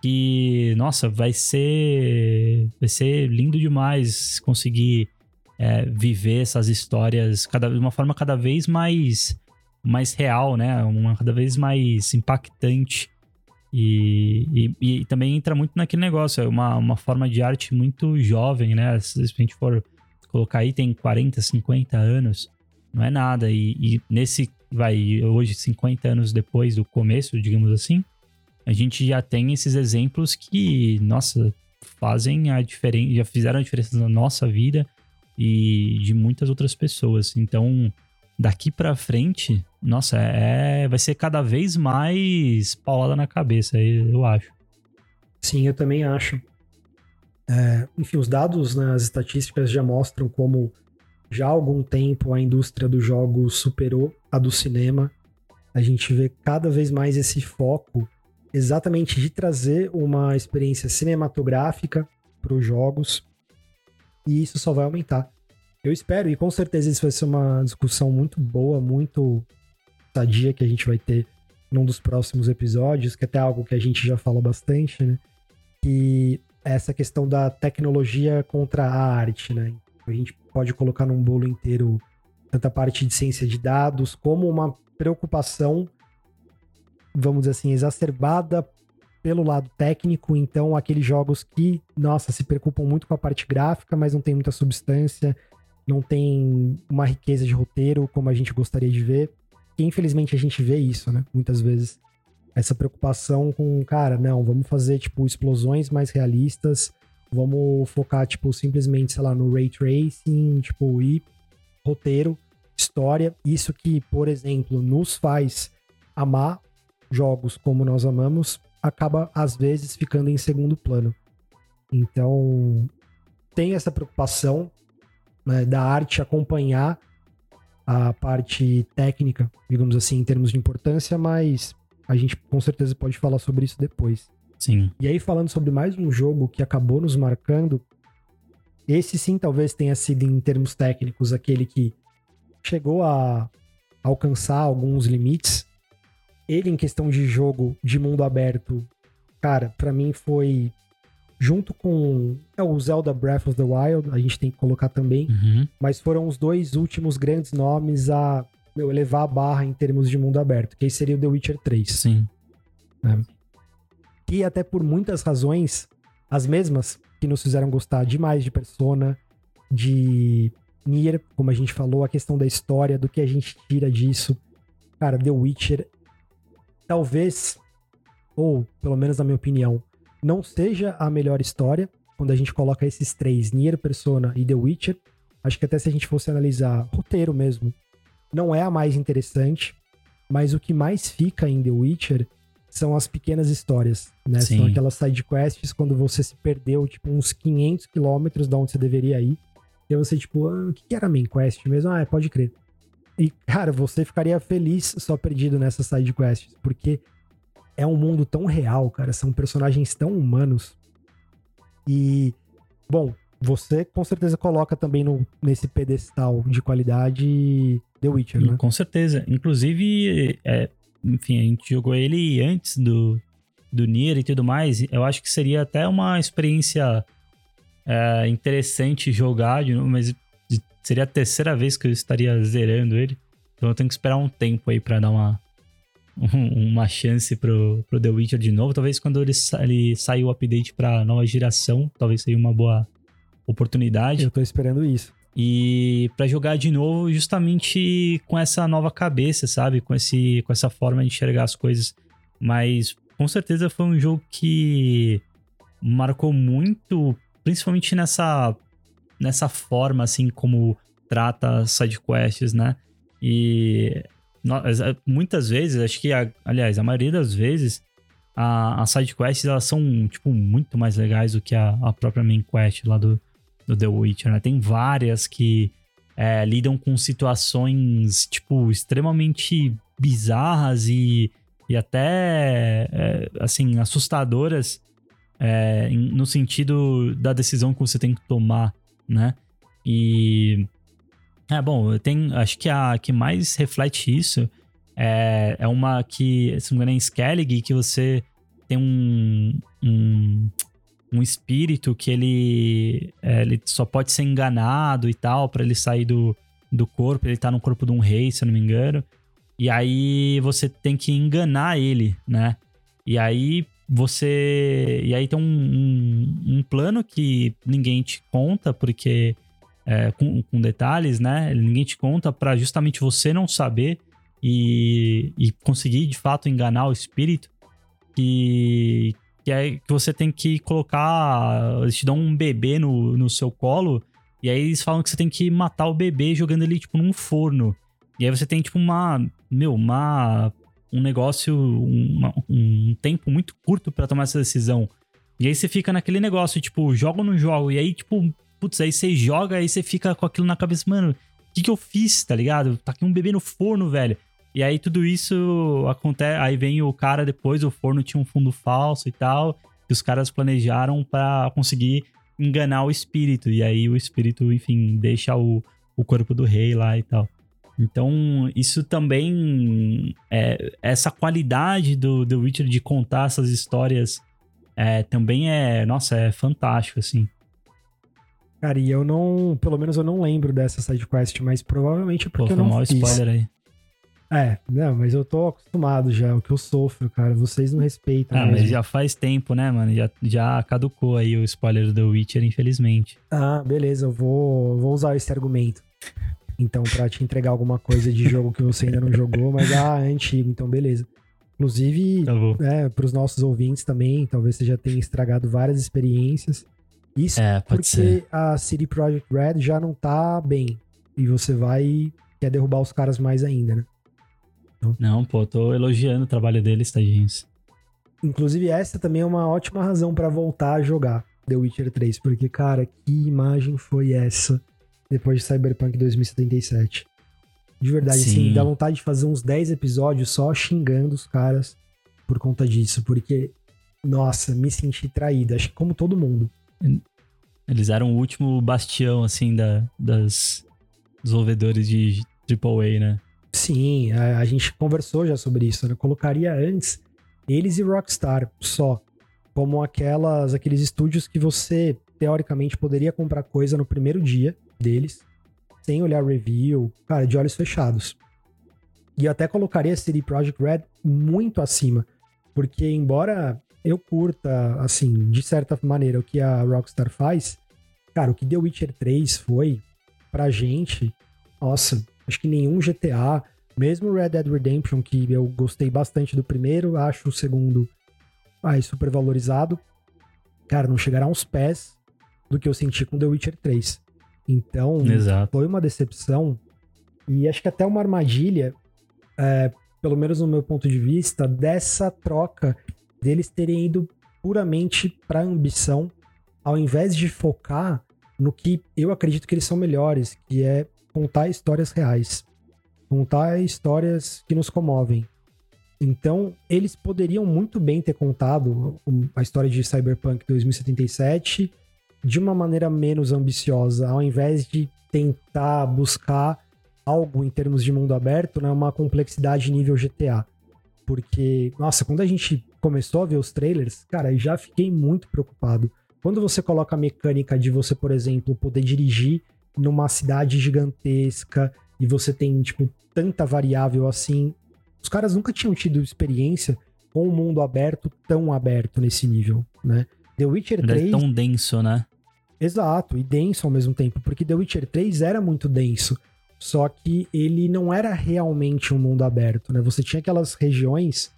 que, nossa, vai ser, vai ser lindo demais conseguir é, viver essas histórias cada, de uma forma cada vez mais, mais real, né? Uma cada vez mais impactante. E, e, e, também entra muito naquele negócio, é uma, uma forma de arte muito jovem, né? Se a gente for colocar aí, tem 40, 50 anos, não é nada. E, e nesse, vai, hoje, 50 anos depois do começo, digamos assim, a gente já tem esses exemplos que, nossa, fazem a diferença, já fizeram a diferença na nossa vida e de muitas outras pessoas. Então, daqui para frente, nossa, é, vai ser cada vez mais paulada na cabeça, eu acho. Sim, eu também acho. É, enfim, os dados nas estatísticas já mostram como já há algum tempo a indústria dos jogos superou a do cinema. A gente vê cada vez mais esse foco exatamente de trazer uma experiência cinematográfica para os jogos e isso só vai aumentar. Eu espero, e com certeza isso vai ser uma discussão muito boa, muito sadia que a gente vai ter num dos próximos episódios, que é até algo que a gente já fala bastante, né? Que é essa questão da tecnologia contra a arte, né? A gente pode colocar num bolo inteiro tanta parte de ciência de dados, como uma preocupação, vamos dizer assim, exacerbada pelo lado técnico. Então, aqueles jogos que, nossa, se preocupam muito com a parte gráfica, mas não tem muita substância, não tem uma riqueza de roteiro como a gente gostaria de ver. E infelizmente a gente vê isso, né? Muitas vezes. Essa preocupação com, cara, não, vamos fazer, tipo, explosões mais realistas, vamos focar, tipo, simplesmente, sei lá, no ray tracing, tipo, e roteiro, história. Isso que, por exemplo, nos faz amar jogos como nós amamos, acaba, às vezes, ficando em segundo plano. Então, tem essa preocupação né, da arte acompanhar a parte técnica, digamos assim, em termos de importância, mas a gente com certeza pode falar sobre isso depois. Sim. E aí, falando sobre mais um jogo que acabou nos marcando, esse sim talvez tenha sido, em termos técnicos, aquele que chegou a alcançar alguns limites. Ele, em questão de jogo de mundo aberto, cara, para mim foi junto com é, o Zelda Breath of the Wild, a gente tem que colocar também, Uhum. mas foram os dois últimos grandes nomes a meu, elevar a barra em termos de mundo aberto, que aí seria o The Witcher 3. Sim. Que até por muitas razões, as mesmas que nos fizeram gostar demais de Persona, de Nier, como a gente falou, a questão da história, do que a gente tira disso. Cara, The Witcher, talvez, ou pelo menos na minha opinião, não seja a melhor história quando a gente coloca esses três, Nier, Persona e The Witcher. Acho que até se a gente fosse analisar roteiro mesmo, não é a mais interessante, mas o que mais fica em The Witcher são as pequenas histórias, né? Sim. São aquelas side quests quando você se perdeu, tipo, uns 500 quilômetros de onde você deveria ir. E você, tipo, ah, o que era main quest mesmo? Ah, pode crer. E, cara, você ficaria feliz só perdido nessas side quests, porque é um mundo tão real, cara. São personagens tão humanos. E, bom, você com certeza coloca também no, nesse pedestal de qualidade The Witcher, né? Com certeza. Inclusive, é, enfim, a gente jogou ele antes do, do Nier e tudo mais. Eu acho que seria até uma experiência é, interessante jogar, mas seria a terceira vez que eu estaria zerando ele. Então eu tenho que esperar um tempo aí pra dar uma, um- uma chance pro, pro The Witcher de novo. Talvez quando ele, sa- ele sair o update pra nova geração, talvez seria uma boa oportunidade Eu tô esperando isso. e pra jogar de novo justamente com essa nova cabeça, sabe? Com esse com essa forma de enxergar as coisas. Mas com certeza foi um jogo que marcou muito, principalmente nessa nessa forma assim como trata side quests, né? E muitas vezes, acho que a- aliás, a maioria das vezes as side quests elas são tipo muito mais legais do que a, a própria main quest lá do do The Witcher, né? Tem várias que é, lidam com situações, tipo, extremamente bizarras e, e até, é, assim, assustadoras é, no sentido da decisão que você tem que tomar, né? E... É, bom, tem, acho que a que mais reflete isso é, é uma que, se não me engano, é em Skellig, que você tem um, um, um espírito que ele, é, ele só pode ser enganado e tal, pra ele sair do, do corpo. Ele tá no corpo de um rei, se eu não me engano. E aí você tem que enganar ele, né? E aí você. E aí tem um, um, um plano que ninguém te conta, porque. É, com, com detalhes, né? Ninguém te conta pra justamente você não saber e, e conseguir de fato enganar o espírito. Que, que é que você tem que colocar. Eles te dão um bebê no, no seu colo. E aí eles falam que você tem que matar o bebê jogando ele, tipo, num forno. E aí você tem, tipo, uma. Meu, uma. Um negócio. uma- um tempo muito curto pra tomar essa decisão. E aí você fica naquele negócio, tipo, jogo ou não jogo? E aí, tipo, putz, aí você joga, aí você fica com aquilo na cabeça, mano, o que, que eu fiz, tá ligado? Tá aqui um bebê no forno, velho. E aí tudo isso acontece. Aí vem o cara depois, o forno tinha um fundo falso e tal. Que os caras planejaram pra conseguir enganar o espírito. E aí o espírito, enfim, deixa o, o corpo do rei lá e tal. Então, isso também. É, essa qualidade do The Witcher de contar essas histórias é, também é. Nossa, é fantástico, assim. Cara, e eu não, pelo menos eu não lembro dessa sidequest, mas provavelmente é porque Pô, eu não maior fiz. spoiler aí. É, não, mas eu tô acostumado já, é o que eu sofro, cara. Vocês não respeitam. Ah, mesmo. mas já faz tempo, né, mano? Já, já caducou aí o spoiler do The Witcher, infelizmente. Ah, beleza, eu vou, vou usar esse argumento. Então, pra te entregar alguma coisa de jogo que você ainda não jogou, mas ah, é antigo, então beleza. Inclusive, Tá é, pros nossos ouvintes também, talvez você já tenha estragado várias experiências. Isso É, porque a City Project Red já não tá bem. E você vai quer derrubar os caras mais ainda, né? Não, pô, tô elogiando o trabalho deles, tadinhos. Inclusive, essa também é uma ótima razão pra voltar a jogar The Witcher 3, porque, cara, que imagem foi essa depois de Cyberpunk 2077? De verdade, Sim. assim, dá vontade de fazer uns 10 episódios só xingando os caras por conta disso, porque, nossa, me senti traído, acho que como todo mundo. Eles eram o último bastião, assim, da, das desenvolvedores de AAA, né? Sim, a, a gente conversou já sobre isso, né? Eu colocaria antes eles e Rockstar só, como aquelas, aqueles estúdios que você, teoricamente, poderia comprar coisa no primeiro dia deles, sem olhar review, cara, de olhos fechados. E eu até colocaria a CD Projekt Red muito acima, porque embora eu curta, assim, de certa maneira, o que a Rockstar faz, cara, o que The Witcher 3 foi pra gente, nossa, acho que nenhum GTA, mesmo Red Dead Redemption, que eu gostei bastante do primeiro, acho o segundo ai, super valorizado, cara, não chegará aos pés do que eu senti com The Witcher 3. Então, Exato. foi uma decepção e acho que até uma armadilha, é, pelo menos no meu ponto de vista, dessa troca deles terem ido puramente para ambição, ao invés de focar no que eu acredito que eles são melhores, que é contar histórias reais, contar histórias que nos comovem. Então, eles poderiam muito bem ter contado a história de Cyberpunk 2077 de uma maneira menos ambiciosa, ao invés de tentar buscar algo em termos de mundo aberto, né, uma complexidade nível GTA. Porque, nossa, quando a gente começou a ver os trailers, cara, eu já fiquei muito preocupado. Quando você coloca a mecânica de você, por exemplo, poder dirigir numa cidade gigantesca e você tem, tipo, tanta variável assim, os caras nunca tinham tido experiência com um mundo aberto tão aberto nesse nível, né? The Witcher Ele é 3 tão denso, né? Exato, e denso ao mesmo tempo, porque The Witcher 3 era muito denso, só que ele não era realmente um mundo aberto, né? Você tinha aquelas regiões,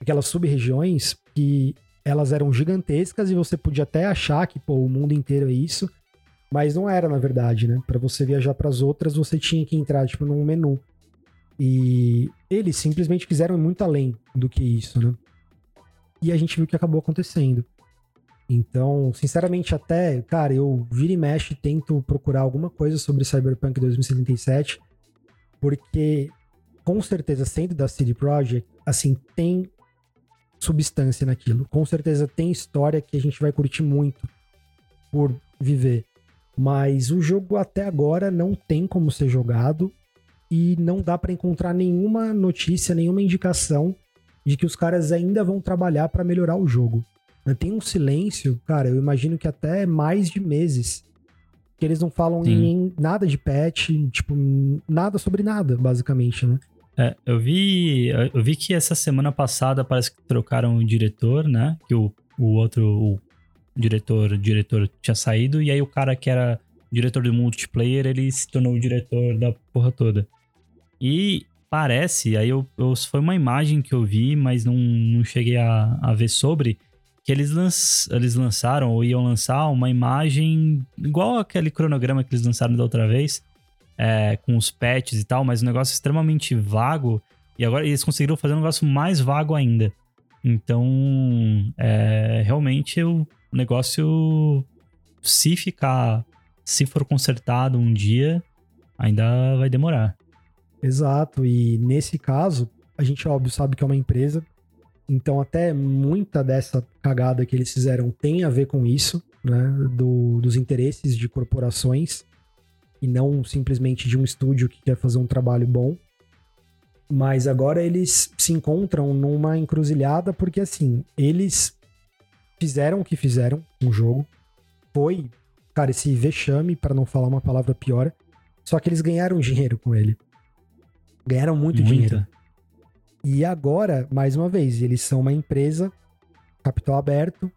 aquelas sub-regiões que elas eram gigantescas e você podia até achar que, pô, o mundo inteiro é isso, mas não era na verdade, né? Para você viajar para as outras, você tinha que entrar tipo num menu. E eles simplesmente quiseram ir muito além do que isso, né? E a gente viu que acabou acontecendo. Então, sinceramente, até, cara, eu vira e mexe tento procurar alguma coisa sobre Cyberpunk 2077, porque, com certeza, sendo da CD Projekt, assim, tem substância naquilo. Com certeza tem história que a gente vai curtir muito por viver. Mas o jogo até agora não tem como ser jogado e não dá pra encontrar nenhuma notícia, nenhuma indicação de que os caras ainda vão trabalhar pra melhorar o jogo. Tem um silêncio, cara, eu imagino que até mais de meses. Que eles não falam Sim. em nada de patch, tipo, nada sobre nada, basicamente, né? É, eu vi, eu vi que essa semana passada parece que trocaram o diretor, né? Que o, o outro, o diretor, diretor tinha saído e aí o cara que era diretor do multiplayer, ele se tornou o diretor da porra toda. E parece, aí eu, eu- foi uma imagem que eu vi, mas não, não cheguei a, a ver sobre, que eles, lanç, eles lançaram ou iam lançar uma imagem igual aquele cronograma que eles lançaram da outra vez, é, com os patches e tal, mas um negócio extremamente vago. E agora eles conseguiram fazer um negócio mais vago ainda. Então, é, realmente o negócio, se ficar, se for consertado um dia, ainda vai demorar. Exato, e nesse caso, a gente, óbvio, sabe que é uma empresa, então até muita dessa cagada que eles fizeram tem a ver com isso, né, do- dos interesses de corporações, e não simplesmente de um estúdio que quer fazer um trabalho bom. Mas agora eles se encontram numa encruzilhada, porque assim, eles fizeram o que fizeram com o jogo, foi cara, esse vexame, para não falar uma palavra pior. Só que eles ganharam dinheiro com ele. Ganharam muito, muito. dinheiro. E agora, mais uma vez, eles são uma empresa, capital aberto.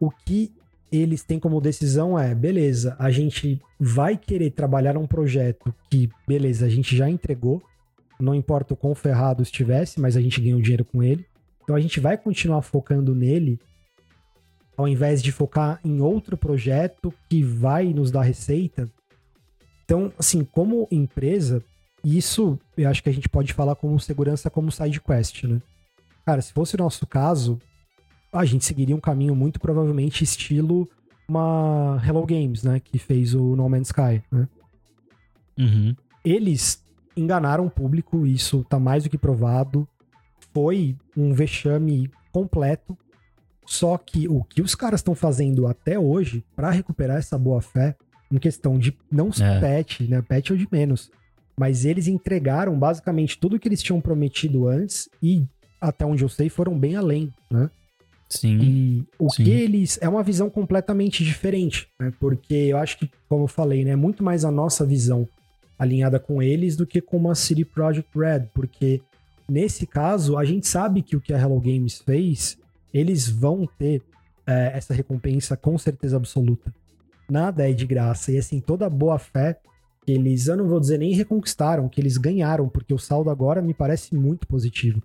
O que eles têm como decisão é: beleza, a gente vai querer trabalhar um projeto que, beleza, a gente já entregou, não importa o quão ferrado estivesse, mas a gente ganhou dinheiro com ele. Então a gente vai continuar focando nele, ao invés de focar em outro projeto que vai nos dar receita. Então, assim, como empresa, isso eu acho que a gente pode falar como segurança como side quest, né? Cara, se fosse o nosso caso, a gente seguiria um caminho muito provavelmente estilo uma Hello Games, né? Que fez o No Man's Sky, né? Uhum. Eles enganaram o público, isso tá mais do que provado. Foi um vexame completo. Só que o que os caras estão fazendo até hoje para recuperar essa boa fé, em questão de não se é. patch, né? Patch é o de menos. Mas eles entregaram basicamente tudo que eles tinham prometido antes e, até onde eu sei, foram bem além, né? Sim. E o sim. que eles. É uma visão completamente diferente, né? Porque eu acho que, como eu falei, né? É muito mais a nossa visão alinhada com eles do que com uma City Project Red, porque nesse caso a gente sabe que o que a Hello Games fez, eles vão ter é, essa recompensa com certeza absoluta. Nada é de graça e assim toda boa fé que eles, eu não vou dizer nem reconquistaram, que eles ganharam, porque o saldo agora me parece muito positivo.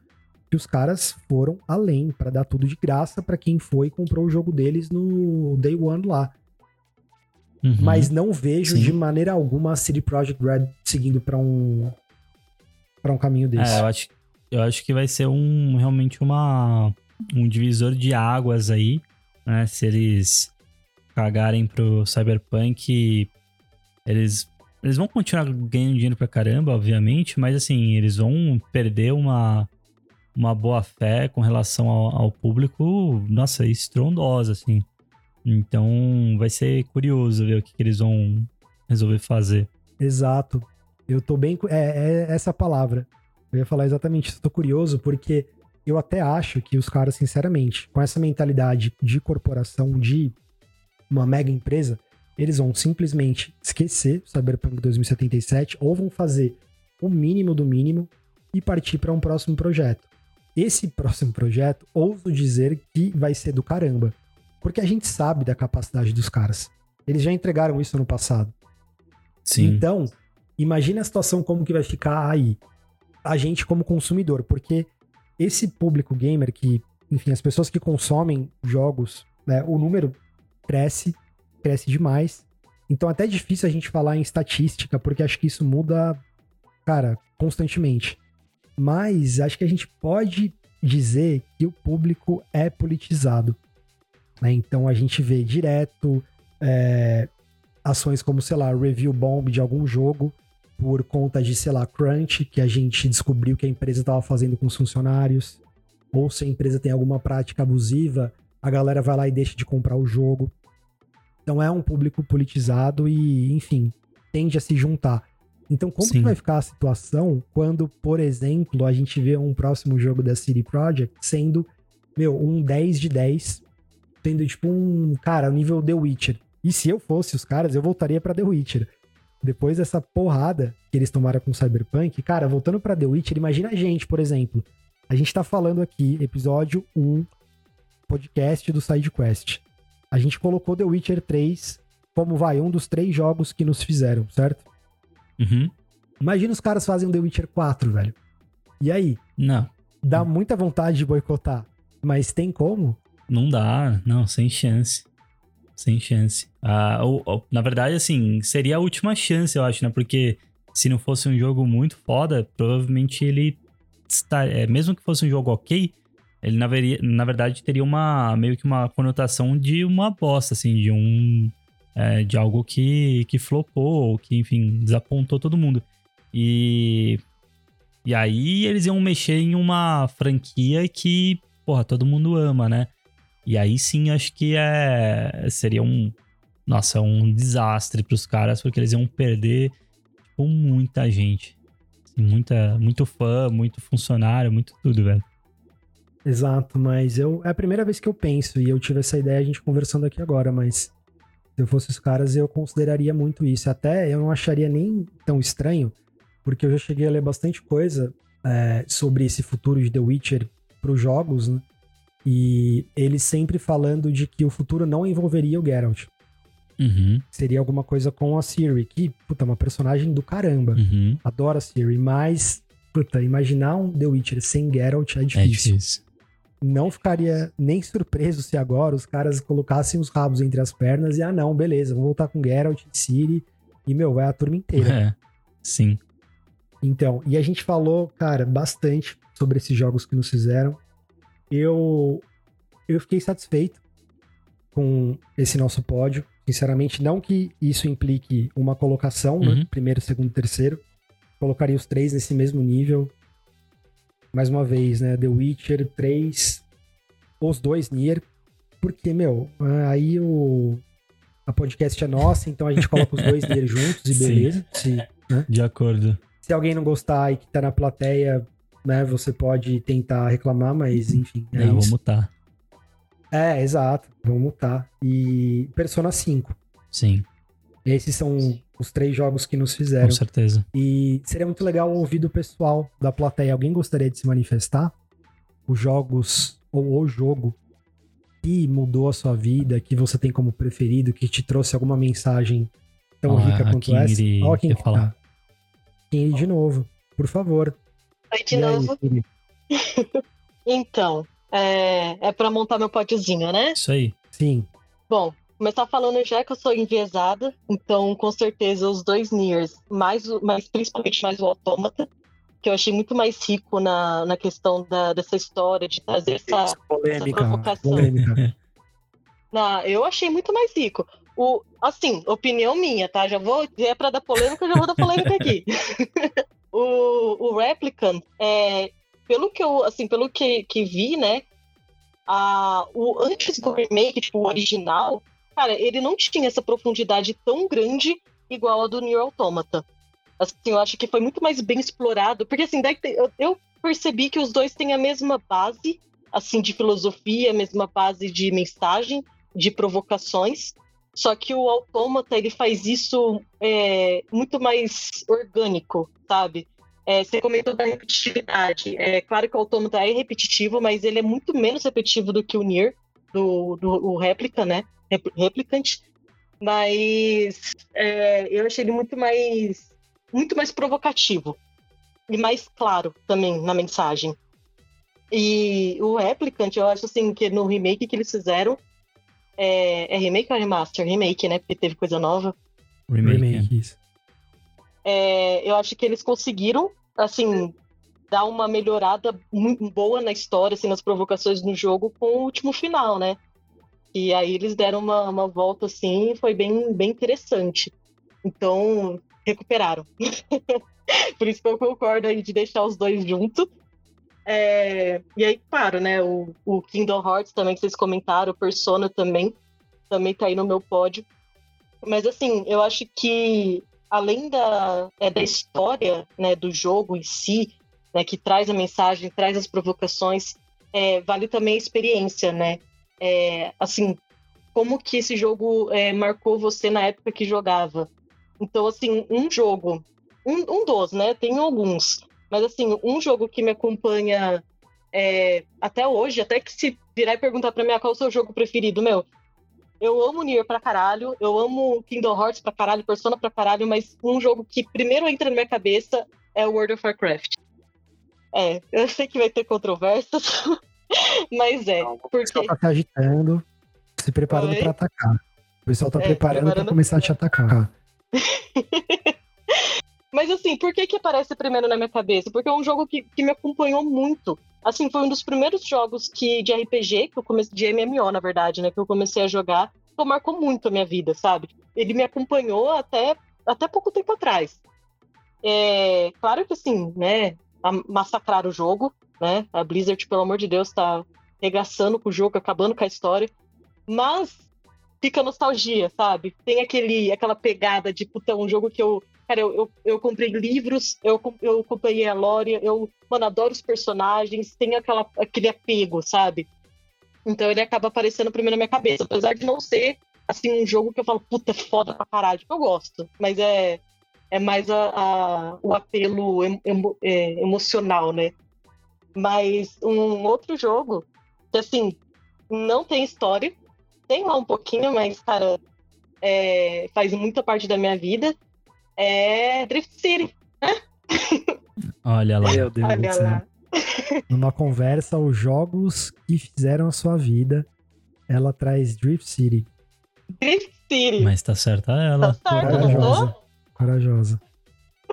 Que os caras foram além para dar tudo de graça para quem foi e comprou o jogo deles no Day One lá. Uhum. Mas não vejo Sim. de maneira alguma a City Project Red seguindo para um para um caminho desse. É, eu acho, eu acho que vai ser um realmente uma um divisor de águas aí, né? Se eles cagarem pro Cyberpunk, eles eles vão continuar ganhando dinheiro pra caramba, obviamente, mas assim, eles vão perder uma uma boa fé com relação ao, ao público, nossa, estrondosa, assim. Então vai ser curioso ver o que, que eles vão resolver fazer. Exato. Eu tô bem. É, é essa palavra. Eu ia falar exatamente isso. Tô curioso porque eu até acho que os caras, sinceramente, com essa mentalidade de corporação, de uma mega empresa, eles vão simplesmente esquecer o Cyberpunk 2077 ou vão fazer o mínimo do mínimo e partir para um próximo projeto. Esse próximo projeto, ouso dizer que vai ser do caramba. Porque a gente sabe da capacidade dos caras. Eles já entregaram isso no passado. Sim. Então, imagina a situação como que vai ficar aí. A gente como consumidor, porque esse público gamer que, enfim, as pessoas que consomem jogos, né, o número cresce, cresce demais. Então até é difícil a gente falar em estatística, porque acho que isso muda, cara, constantemente. Mas acho que a gente pode dizer que o público é politizado. Né? Então a gente vê direto é, ações como, sei lá, review bomb de algum jogo por conta de, sei lá, crunch, que a gente descobriu que a empresa estava fazendo com os funcionários, ou se a empresa tem alguma prática abusiva, a galera vai lá e deixa de comprar o jogo. Então é um público politizado e, enfim, tende a se juntar. Então, como que vai ficar a situação quando, por exemplo, a gente vê um próximo jogo da City Project sendo, meu, um 10 de 10 tendo, tipo, um. Cara, nível The Witcher. E se eu fosse os caras, eu voltaria para The Witcher. Depois dessa porrada que eles tomaram com Cyberpunk, cara, voltando para The Witcher, imagina a gente, por exemplo. A gente tá falando aqui, episódio 1, podcast do Side Quest. A gente colocou The Witcher 3 como vai, um dos três jogos que nos fizeram, certo? Uhum. Imagina os caras fazem The Witcher 4, velho. E aí? Não. Dá muita vontade de boicotar, mas tem como? Não dá, não, sem chance. Sem chance. Ah, ou, ou, na verdade, assim, seria a última chance, eu acho, né? Porque se não fosse um jogo muito foda, provavelmente ele está, é, mesmo que fosse um jogo ok, ele na, veria, na verdade teria uma meio que uma conotação de uma bosta, assim, de um é, de algo que que flopou, que enfim desapontou todo mundo. E e aí eles iam mexer em uma franquia que porra todo mundo ama, né? E aí sim, acho que é seria um nossa, um desastre para os caras, porque eles iam perder tipo, muita gente. Assim, muita, muito fã, muito funcionário, muito tudo, velho. Exato, mas eu é a primeira vez que eu penso e eu tive essa ideia a gente conversando aqui agora, mas Se eu fosse os caras, eu consideraria muito isso. Até eu não acharia nem tão estranho, porque eu já cheguei a ler bastante coisa é, sobre esse futuro de The Witcher para os jogos, né? E eles sempre falando de que o futuro não envolveria o Geralt. Uhum, Seria alguma coisa com a Ciri, que, puta, é uma personagem do caramba. uhum. Adoro a Ciri, mas, puta, imaginar um The Witcher sem Geralt é É difícil. Não ficaria nem surpreso se agora os caras colocassem os rabos entre as pernas e, ah, não, beleza, vamos voltar com Geralt, Ciri, e, meu, vai a turma inteira. É, sim. Então, e a gente falou, cara, bastante sobre esses jogos que nos fizeram. Eu, eu fiquei satisfeito com esse nosso pódio. Sinceramente, não que isso implique uma colocação, né? Uhum. Primeiro, segundo, terceiro. Colocaria os três nesse mesmo nível. Mais uma vez, né? The Witcher 3, os dois Nier. Porque, meu, aí o. A podcast é nossa, então a gente coloca os dois Nier juntos e Sim. beleza. Se, De acordo. se alguém não gostar e que tá na plateia, né, você pode tentar reclamar, mas enfim, é É, vou mutar. É, exato, vamos mutar. E Persona 5. Sim, Esses são os três jogos que nos fizeram. com certeza. E seria muito legal ouvir do pessoal da plateia. Alguém gostaria de se manifestar? Os jogos, ou o jogo que mudou a sua vida, que você tem como preferido, que te trouxe alguma mensagem tão rica quanto essa? Kingri Ó, quem quer que falar. tá. Kingri de novo, por favor. Oi, de E aí, novo. Kingri? Então, é, é para montar meu pódiozinho, né? Isso aí. Sim, Bom, começar falando já que eu sou enviesada, então com certeza os dois Niers, mais, mas principalmente mais o Autômata, que eu achei muito mais rico na, na questão da, dessa história, de trazer essa. polêmica, provocação. polêmica. Na, eu achei muito mais rico. O, assim, opinião minha, tá? Já vou. Se é pra dar polêmica, eu já vou dar polêmica aqui. o, o Replicant, é, pelo que eu, assim, pelo que, que vi, né? A, o, antes do remake, tipo, o original, cara, ele não tinha essa profundidade tão grande igual a do Nier Automata. Assim, eu acho que foi muito mais bem explorado, porque assim, eu, percebi que os dois têm a mesma base, assim, de filosofia, a mesma base de mensagem, de provocações. Só que o Autômata, ele faz isso é, muito mais orgânico, sabe? É, você comentou da repetitividade. É claro que o Autômata é repetitivo, mas ele é muito menos repetitivo do que o Nier, do, do o Replica, né? Rep- Replicant. Mas é, eu achei ele muito mais, muito mais provocativo. E mais claro também na mensagem. E o Replicant, eu acho assim, que no remake que eles fizeram, é, é remake ou remaster? Remake, né? Porque teve coisa nova. Remake. Remake, isso. É, eu acho que eles conseguiram, assim, dar uma melhorada muito boa na história, assim, nas provocações no jogo com o último final, né? E aí eles deram uma, uma volta, assim, e foi bem, bem interessante. Então, recuperaram. Por isso que eu concordo aí de deixar os dois juntos. É, e aí, claro, né? O, o Kingdom Hearts também, que vocês comentaram, o Persona também, também tá aí no meu pódio. Mas assim, eu acho que além da, é, da história né, do jogo em si, né, que traz a mensagem, traz as provocações, é, vale também a experiência, né? É, assim, como que esse jogo é, marcou você na época que jogava. Então, assim, um jogo, um, um dos, né? Tem alguns, mas assim, um jogo que me acompanha é, até hoje, até que se virar e perguntar pra mim qual é o seu jogo preferido, meu, eu amo Nier pra caralho, eu amo Kingdom Hearts pra caralho, Persona pra caralho, mas um jogo que primeiro entra na minha cabeça é World of Warcraft. É, eu sei que vai ter controvérsias, mas é, O pessoal porque tá se agitando, se preparando pra atacar. O pessoal tá É, preparando pra preparando- começar a te atacar. Mas assim, por que que aparece primeiro na minha cabeça? Porque é um jogo que, que me acompanhou muito. Assim, foi um dos primeiros jogos que, de RPG, que eu comecei, de MMO, na verdade, né? Que eu comecei a jogar, que marcou muito a minha vida, sabe? Ele me acompanhou até, até pouco tempo atrás. É, claro que assim, né? Massacrar o jogo, né? A Blizzard, pelo amor de Deus, tá regaçando com o jogo, acabando com a história. Mas fica nostalgia, sabe? Tem aquele, aquela pegada de, puta, um jogo que eu Cara, eu, eu, eu comprei livros, eu, eu acompanhei a Lore, eu, mano, adoro os personagens, tem aquela, aquele apego, sabe? Então ele acaba aparecendo primeiro na minha cabeça, apesar de não ser assim, um jogo que eu falo, puta, foda pra caralho. Eu gosto, mas é, é mais a, a o apelo emo, é, emocional, né? Mas um outro jogo que, assim, não tem história, tem lá um pouquinho, mas, cara, é, faz muita parte da minha vida, é Drift City, né? Olha lá. Meu Deus Olha do céu. lá. Numa conversa, os jogos que fizeram a sua vida, ela traz Drift City. Drift City. Mas tá certa Tá ela. certo, não tô? Corajosa.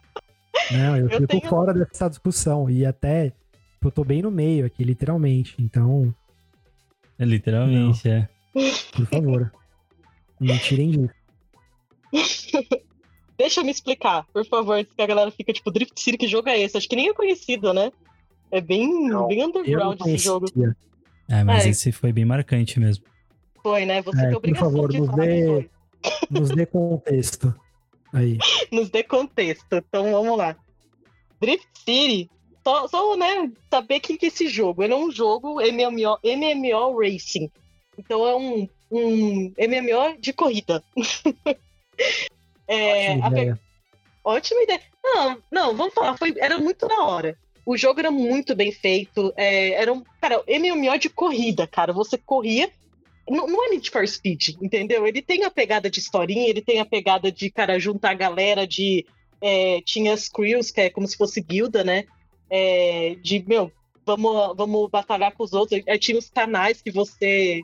Não, eu, Eu fico tenho- fora dessa discussão. E até eu tô bem no meio aqui, literalmente. Então, Literalmente, é. por favor. não tirem disso. Deixa eu me explicar, por favor, que a galera fica tipo, Drift City, que jogo é esse? Acho que nem é conhecido, né? É bem, Não, bem não underground esse jogo. É, mas É. esse foi bem marcante mesmo. Foi, né? Você É, tem por obrigação favor, de nos dê-. Nos dê contexto. Aí. Nos dê contexto. Então vamos lá. Drift City, só, só né, saber o que que é esse jogo. Ele é um jogo MMO, MMO Racing. Então é um, um MMO de corrida. É, Ótima a ideia. Ótima ideia. Não, não, vamos falar, foi, era muito da hora. O jogo era muito bem feito. é, era um, cara, MMO de corrida, cara. Você corria. Não, não é Need for Speed, entendeu? Ele tem a pegada de historinha, ele tem a pegada de, cara, juntar a galera de. é, tinha as crews, que é como se fosse guilda, né? É, de, meu, vamos, vamos batalhar com os outros. Aí tinha os canais que você.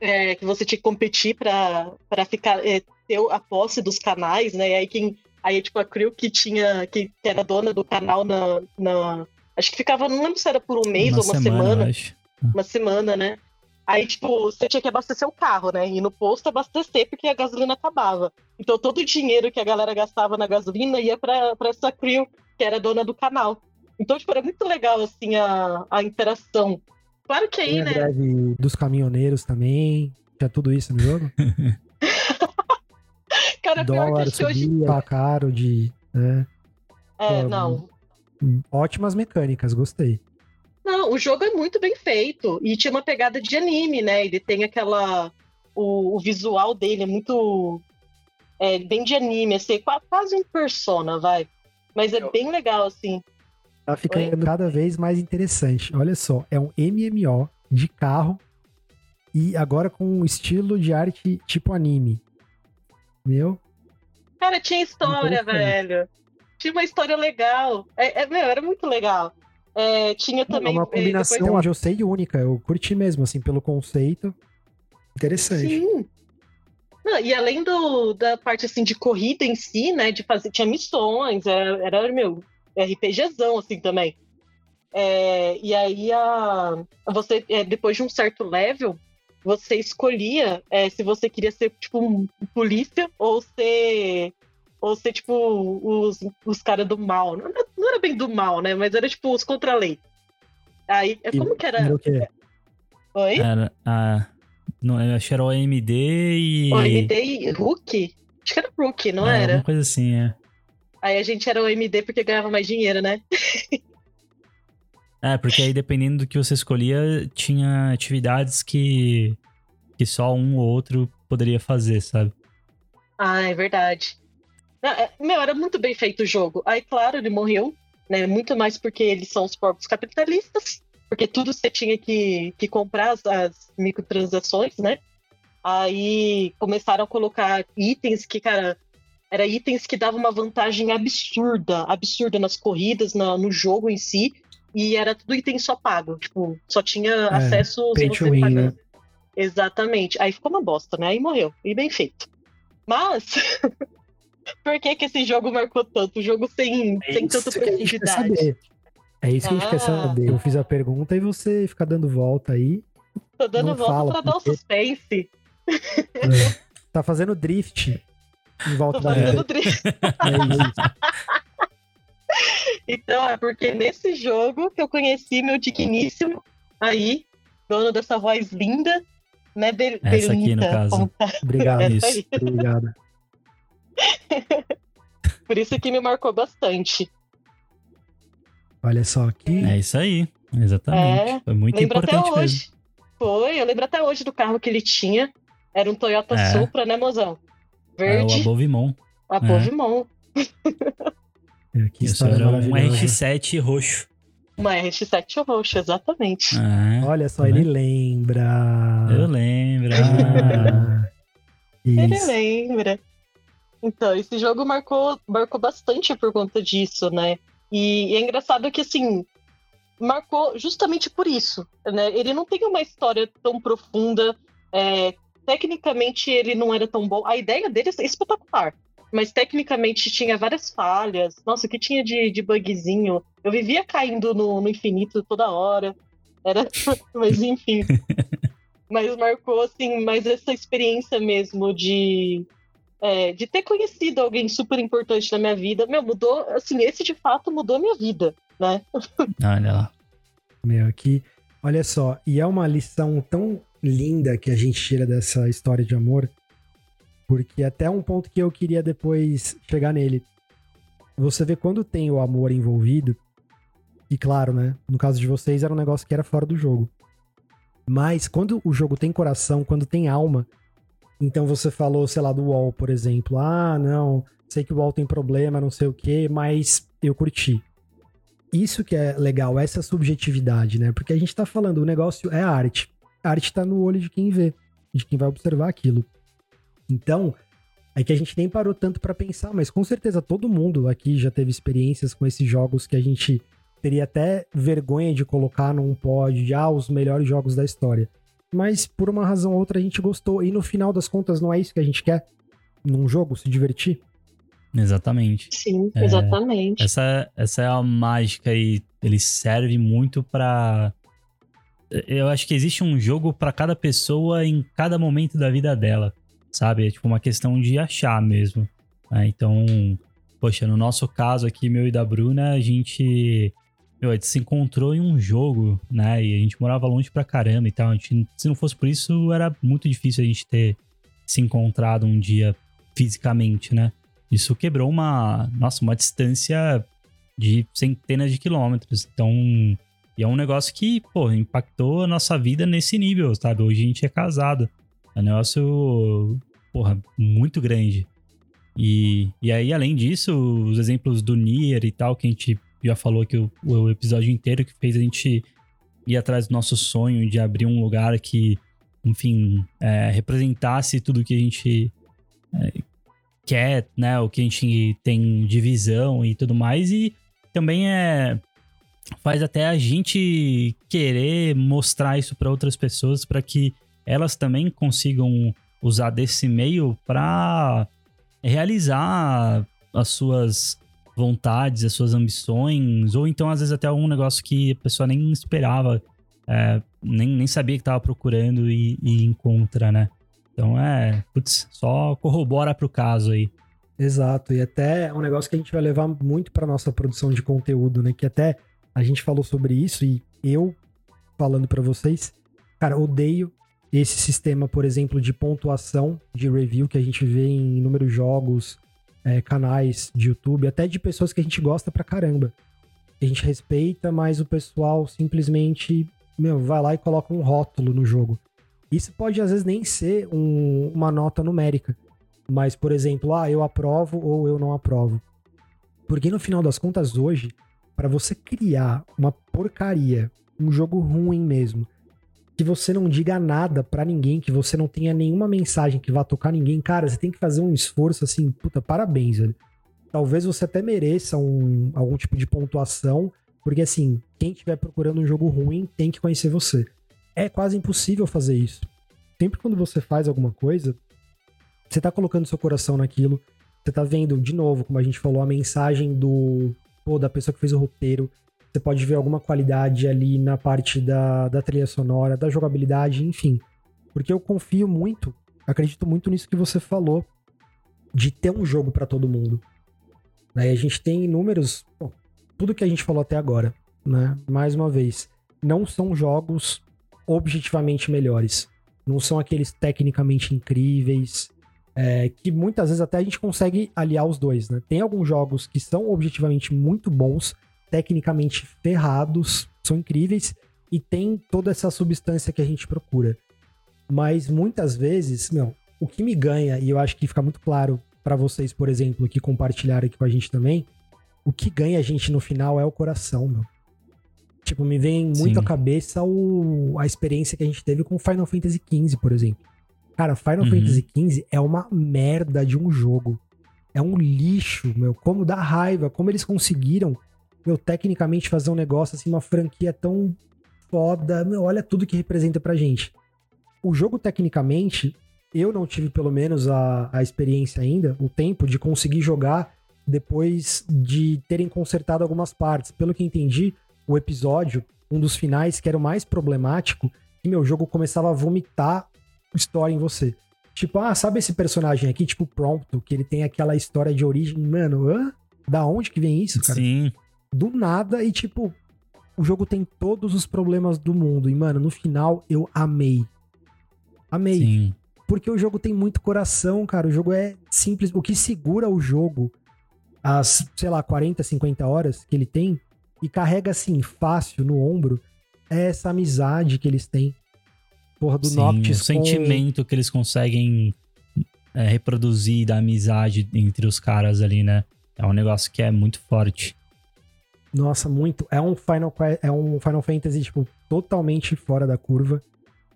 é, que você tinha que competir pra pra ficar. é, ter a posse dos canais, né? E aí quem Aí, tipo, a Crew que tinha, que, que era dona do canal na, na. Acho que ficava, não lembro se era por um mês uma ou uma semana, semana. Uma semana, né? Aí, tipo, você tinha que abastecer o carro, né? E no posto abastecer porque a gasolina acabava. Então todo o dinheiro que a galera gastava na gasolina ia pra, pra essa Crew, que era dona do canal. Então, tipo, era muito legal, assim, a, a interação. Claro que aí, né? greve dos caminhoneiros também. Tinha tudo isso no jogo. Cara, pior que Dólar acho que hoje. tá caro de. né? É, Pô, não. Ótimas mecânicas, gostei. Não, o jogo é muito bem feito. E tinha uma pegada de anime, né? Ele tem aquela. O, o visual dele é muito. É bem de anime, assim, qua- quase um persona, vai. Mas é bem legal, assim. Tá ficando cada vez mais interessante. Olha só, é um MMO de carro e agora com um estilo de arte tipo anime. Meu, Cara, tinha história, velho. Tinha uma história legal. É, é, meu, era muito legal. É, tinha é também. uma é, combinação depois- onde eu sei única. Eu curti mesmo, assim, pelo conceito. Interessante. Sim. Não, e além do, da parte assim de corrida em si, né? De fazer, tinha missões, era, era meu, RPGzão, assim também. É, e aí a, você, é, depois de um certo level, você escolhia é, se você queria ser tipo um polícia ou ser. Ou ser, tipo, os, os caras do mal. Não, era- não era bem do mal, né? Mas era tipo os contra a lei. Aí, é E- como que era? Era o quê? Oi? Era, a, não, eu acho que era o AMD e. O MD e Hulk? Acho que era Hulk, não É, era? Alguma coisa assim, é. Aí a gente era o MD porque ganhava mais dinheiro, né? É, porque aí dependendo do que você escolhia, tinha atividades que, que só um ou outro poderia fazer, sabe? Ah, é verdade. É- Meu, era muito bem feito o jogo. Aí, claro, ele morreu, né? Muito mais porque eles são os próprios capitalistas, porque tudo você tinha que, que comprar as, as microtransações, né? Aí começaram a colocar itens que, cara, era itens que davam uma vantagem absurda, absurda nas corridas, na- no jogo em si, e era tudo item só pago, tipo, só tinha acesso pay to você win, né? Exatamente. Aí ficou uma bosta, né? Aí morreu. E bem feito. Mas, por que que esse jogo marcou tanto? O jogo sem, sem tanta É isso que a gente quer profundidade. É isso que a gente quer Ah. saber. Eu fiz a pergunta e você fica dando volta aí. Tô dando Não volta fala, pra dar o porque- suspense. Tá fazendo drift em volta Tô da fazendo drift. É. Então, é porque nesse jogo que eu conheci meu digníssimo aí, dono dessa voz linda, né, Be Essa aqui, no caso. como Obrigado. Isso. Obrigado. Por isso que me marcou bastante. Olha só aqui. É isso aí. Exatamente. É, Foi muito lembro até importante hoje. mesmo. Foi, eu lembro até hoje do carro que ele tinha. Era um Toyota É. Supra, né, mozão? É o Verde, Abovimon. a Bovimon. É, que Isso era um maravilhosa. RX-7 roxo. Uma RX-7 roxa, exatamente. É, Olha só, Tá ele lembra. eu lembro. Ele lembra. Então, esse jogo marcou, marcou bastante por conta disso, né? E, é engraçado que, assim, marcou justamente por isso, né? Ele não tem uma história tão profunda, é, tecnicamente ele não era tão bom. A ideia dele é espetacular, mas tecnicamente tinha várias falhas. Nossa, o que tinha de, de bugzinho? Eu vivia caindo no, no infinito toda hora. Era, mas enfim. Mas marcou, assim, mais essa experiência mesmo de, é, de ter conhecido alguém super importante na minha vida. Meu, mudou, assim, esse de fato mudou minha vida, né? Olha lá. Meu, aqui. Olha só, e é uma lição tão linda que a gente tira dessa história de amor, porque até um ponto que eu queria depois chegar nele. Você vê quando tem o amor envolvido, e claro, né? No caso de vocês era um negócio que era fora do jogo. Mas quando o jogo tem coração, quando tem alma, então você falou, sei lá, do UOL, por exemplo. Ah, não, sei que o UOL tem problema, não sei o quê, mas eu curti isso que é legal, essa subjetividade, né? Porque a gente tá falando, o negócio é arte. A arte tá no olho de quem vê, de quem vai observar aquilo. Então, é que a gente nem parou tanto pra pensar, mas com certeza todo mundo aqui já teve experiências com esses jogos que a gente teria até vergonha de colocar num pod de ah, os melhores jogos da história. Mas por uma razão ou outra a gente gostou. E no final das contas, não é isso que a gente quer num jogo, se divertir? Exatamente. Sim, É, exatamente. Essa, essa é a mágica e ele serve muito pra. Eu acho que existe um jogo pra cada pessoa em cada momento da vida dela, sabe? É tipo uma questão de achar mesmo. né? Então, poxa, no nosso caso aqui, meu e da Bruna, a gente, meu, a gente se encontrou em um jogo, né? E a gente morava longe pra caramba e tal. A gente, se não fosse por isso, era muito difícil a gente ter se encontrado um dia fisicamente, né? Isso quebrou uma, nossa, uma distância de centenas de quilômetros. Então, e é um negócio que, pô, impactou a nossa vida nesse nível, sabe? Hoje a gente é casado. É um negócio, porra, muito grande. E, e aí, além disso, os exemplos do Nier e tal, que a gente já falou aqui o, o episódio inteiro, que fez a gente ir atrás do nosso sonho de abrir um lugar que, enfim, é, representasse tudo que a gente é, quer, né? O que a gente tem de visão e tudo mais. E também é faz até a gente querer mostrar isso para outras pessoas para que elas também consigam usar desse meio para realizar as suas vontades, as suas ambições, ou então às vezes até algum negócio que a pessoa nem esperava, é, nem, nem sabia que estava procurando e, e encontra, né? Então é, putz, só corrobora pro caso aí. Exato, e até um negócio que a gente vai levar muito para nossa produção de conteúdo, né? Que até a gente falou sobre isso e eu falando para vocês, cara, odeio esse sistema, por exemplo, de pontuação de review que a gente vê em inúmeros jogos, é, canais de YouTube, até de pessoas que a gente gosta pra caramba. A gente respeita, mas o pessoal simplesmente, meu, vai lá e coloca um rótulo no jogo. Isso pode às vezes nem ser um- uma nota numérica. Mas, por exemplo, ah, eu aprovo ou eu não aprovo. Porque no final das contas, hoje, para você criar uma porcaria, um jogo ruim mesmo, que você não diga nada pra ninguém, que você não tenha nenhuma mensagem que vá tocar ninguém, cara, você tem que fazer um esforço assim, puta, parabéns, velho. Talvez você até mereça um, algum tipo de pontuação, porque assim, quem estiver procurando um jogo ruim tem que conhecer você. É quase impossível fazer isso. Sempre quando você faz alguma coisa, você tá colocando seu coração naquilo, você tá vendo, de novo, como a gente falou, a mensagem do pô, da pessoa que fez o roteiro. Você pode ver alguma qualidade ali na parte da, da trilha sonora, da jogabilidade, enfim. Porque eu confio muito, acredito muito nisso que você falou, de ter um jogo pra todo mundo. Né? A gente tem inúmeros. bom, tudo que a gente falou até agora, né? Mais uma vez, não são jogos objetivamente melhores. Não são aqueles tecnicamente incríveis, é, que muitas vezes até a gente consegue aliar os dois, né? Tem alguns jogos que são objetivamente muito bons, tecnicamente ferrados, são incríveis, e tem toda essa substância que a gente procura. Mas muitas vezes, meu, o que me ganha, e eu acho que fica muito claro para vocês, por exemplo, que compartilharam aqui com a gente também, o que ganha a gente no final é o coração, meu. Tipo, me vem muito Sim. à cabeça o, a experiência que a gente teve com Final Fantasy XV, por exemplo. Cara, Final uhum. Fantasy XV é uma merda de um jogo. É um lixo, meu. Como dá raiva, como eles conseguiram, meu, tecnicamente fazer um negócio assim, uma franquia tão foda. Meu, olha tudo que representa pra gente. O jogo, tecnicamente, eu não tive pelo menos a, a experiência ainda, o tempo de conseguir jogar depois de terem consertado algumas partes. Pelo que entendi, o episódio, um dos finais que era o mais problemático, que meu jogo começava a vomitar história em você. Tipo, ah, sabe esse personagem aqui, tipo Prompto, que ele tem aquela história de origem, mano, hã? Da onde que vem isso, cara? Sim. Do nada e tipo, o jogo tem todos os problemas do mundo. E, mano, no final eu amei. Amei. Sim. Porque o jogo tem muito coração, cara. O jogo é simples. O que segura o jogo, as, sei lá, 40, 50 horas que ele tem, e carrega assim, fácil no ombro, é essa amizade que eles têm. Porra, do Sim, Noctis. O sentimento que eles conseguem é, reproduzir da amizade entre os caras ali, né? É um negócio que é muito forte. Nossa, muito. É um Final, é um Final Fantasy, tipo, totalmente fora da curva.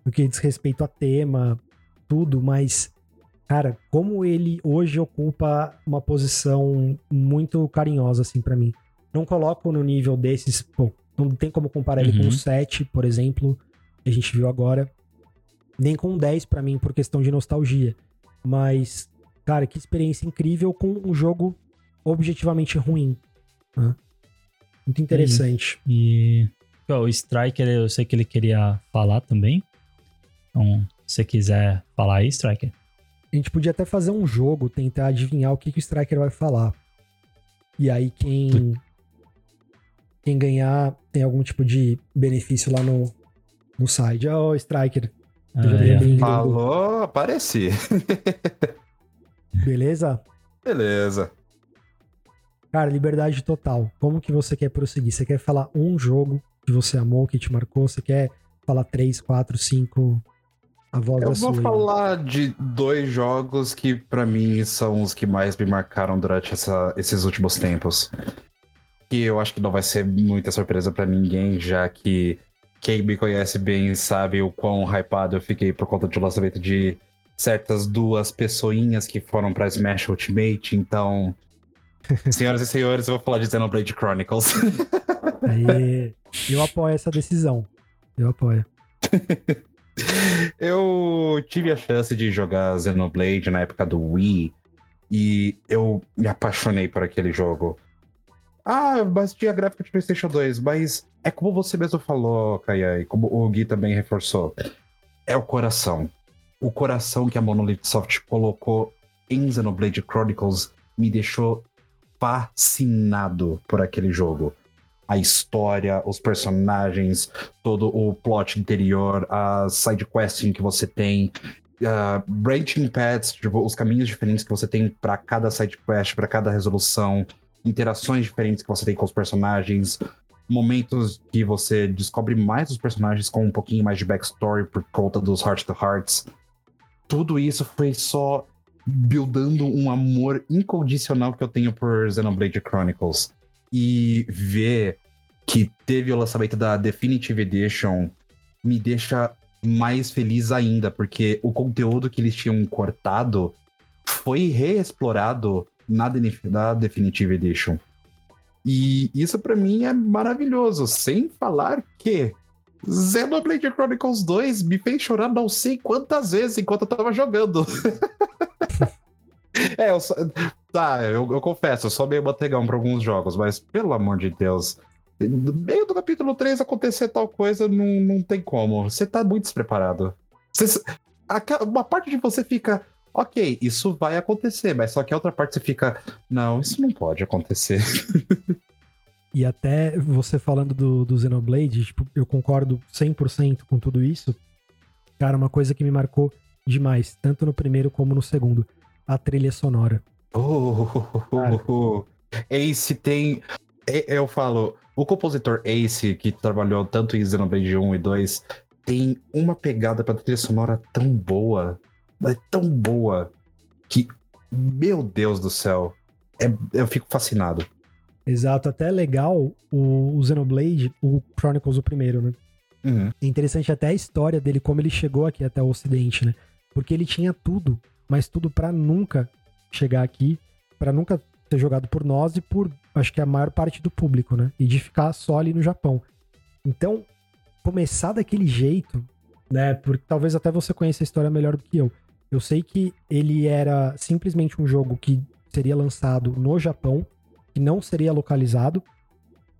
No que diz respeito a tema, tudo, mas, cara, como ele hoje ocupa uma posição muito carinhosa, assim, para mim. Não coloco no nível desses, pô, não tem como comparar uhum. ele com o 7, por exemplo, que a gente viu agora. Nem com o 10 para mim, por questão de nostalgia. Mas, cara, que experiência incrível com um jogo objetivamente ruim. Né? Muito interessante. E, e o Striker, eu sei que ele queria falar também. Então, se você quiser falar aí, Striker. A gente podia até fazer um jogo, tentar adivinhar o que, que o Striker vai falar. E aí quem quem ganhar tem algum tipo de benefício lá no, no site. Ó, oh, Striker. Ah, é. Falou, apareci. Beleza? Beleza. Cara, liberdade total. Como que você quer prosseguir? Você quer falar um jogo que você amou, que te marcou? Você quer falar três, quatro, cinco? A voz Eu vou sua, falar de dois jogos que para mim são os que mais me marcaram durante essa, esses últimos tempos. Que eu acho que não vai ser muita surpresa para ninguém, já que quem me conhece bem sabe o quão hypado eu fiquei por conta do lançamento de certas duas pessoinhas que foram para Smash Ultimate, então. Senhoras e senhores, eu vou falar de Xenoblade Chronicles. Aí, eu apoio essa decisão. Eu apoio. eu tive a chance de jogar Xenoblade na época do Wii e eu me apaixonei por aquele jogo. Ah, mas tinha gráfico de PlayStation 2, mas é como você mesmo falou, Kaya, e como o Gui também reforçou. É o coração. O coração que a Monolith Soft colocou em Xenoblade Chronicles me deixou fascinado por aquele jogo a história, os personagens, todo o plot interior, a side questing que você tem, uh, branching paths, tipo, os caminhos diferentes que você tem para cada side quest, para cada resolução, interações diferentes que você tem com os personagens, momentos que você descobre mais os personagens com um pouquinho mais de backstory por conta dos Heart to Hearts. Tudo isso foi só buildando um amor incondicional que eu tenho por Xenoblade Chronicles e ver que teve o lançamento da Definitive Edition me deixa mais feliz ainda, porque o conteúdo que eles tinham cortado foi reexplorado na, Definitive Edition. E isso para mim é maravilhoso, sem falar que Xenoblade Chronicles 2 me fez chorar não sei quantas vezes enquanto eu tava jogando. É, eu só, tá, eu, eu, confesso, eu sou meio mantegão pra alguns jogos, mas pelo amor de Deus, no meio do capítulo 3 acontecer tal coisa, não, não tem como. Você tá muito despreparado. Você, uma parte de você fica, ok, isso vai acontecer, mas só que a outra parte você fica, não, isso não pode acontecer. E até você falando do, do Xenoblade, tipo, eu concordo 100% com tudo isso. Cara, uma coisa que me marcou demais, tanto no primeiro como no segundo a trilha sonora. Oh, oh, oh, Ace tem. Eu falo, o compositor Ace, que trabalhou tanto em Xenoblade 1 e 2, tem uma pegada pra trilha sonora tão boa, mas tão boa, que, meu Deus do céu, é, eu fico fascinado. Exato, até é legal o, o Xenoblade, o Chronicles o primeiro, né? Uhum. É interessante até a história dele, como ele chegou aqui até o Ocidente, né? Porque ele tinha tudo, mas tudo pra nunca chegar aqui, pra nunca ser jogado por nós e por, acho que a maior parte do público, né? E de ficar só ali no Japão. Então, começar daquele jeito, né? Porque talvez até você conheça a história melhor do que eu. Eu sei que ele era simplesmente um jogo que seria lançado no Japão, que não seria localizado,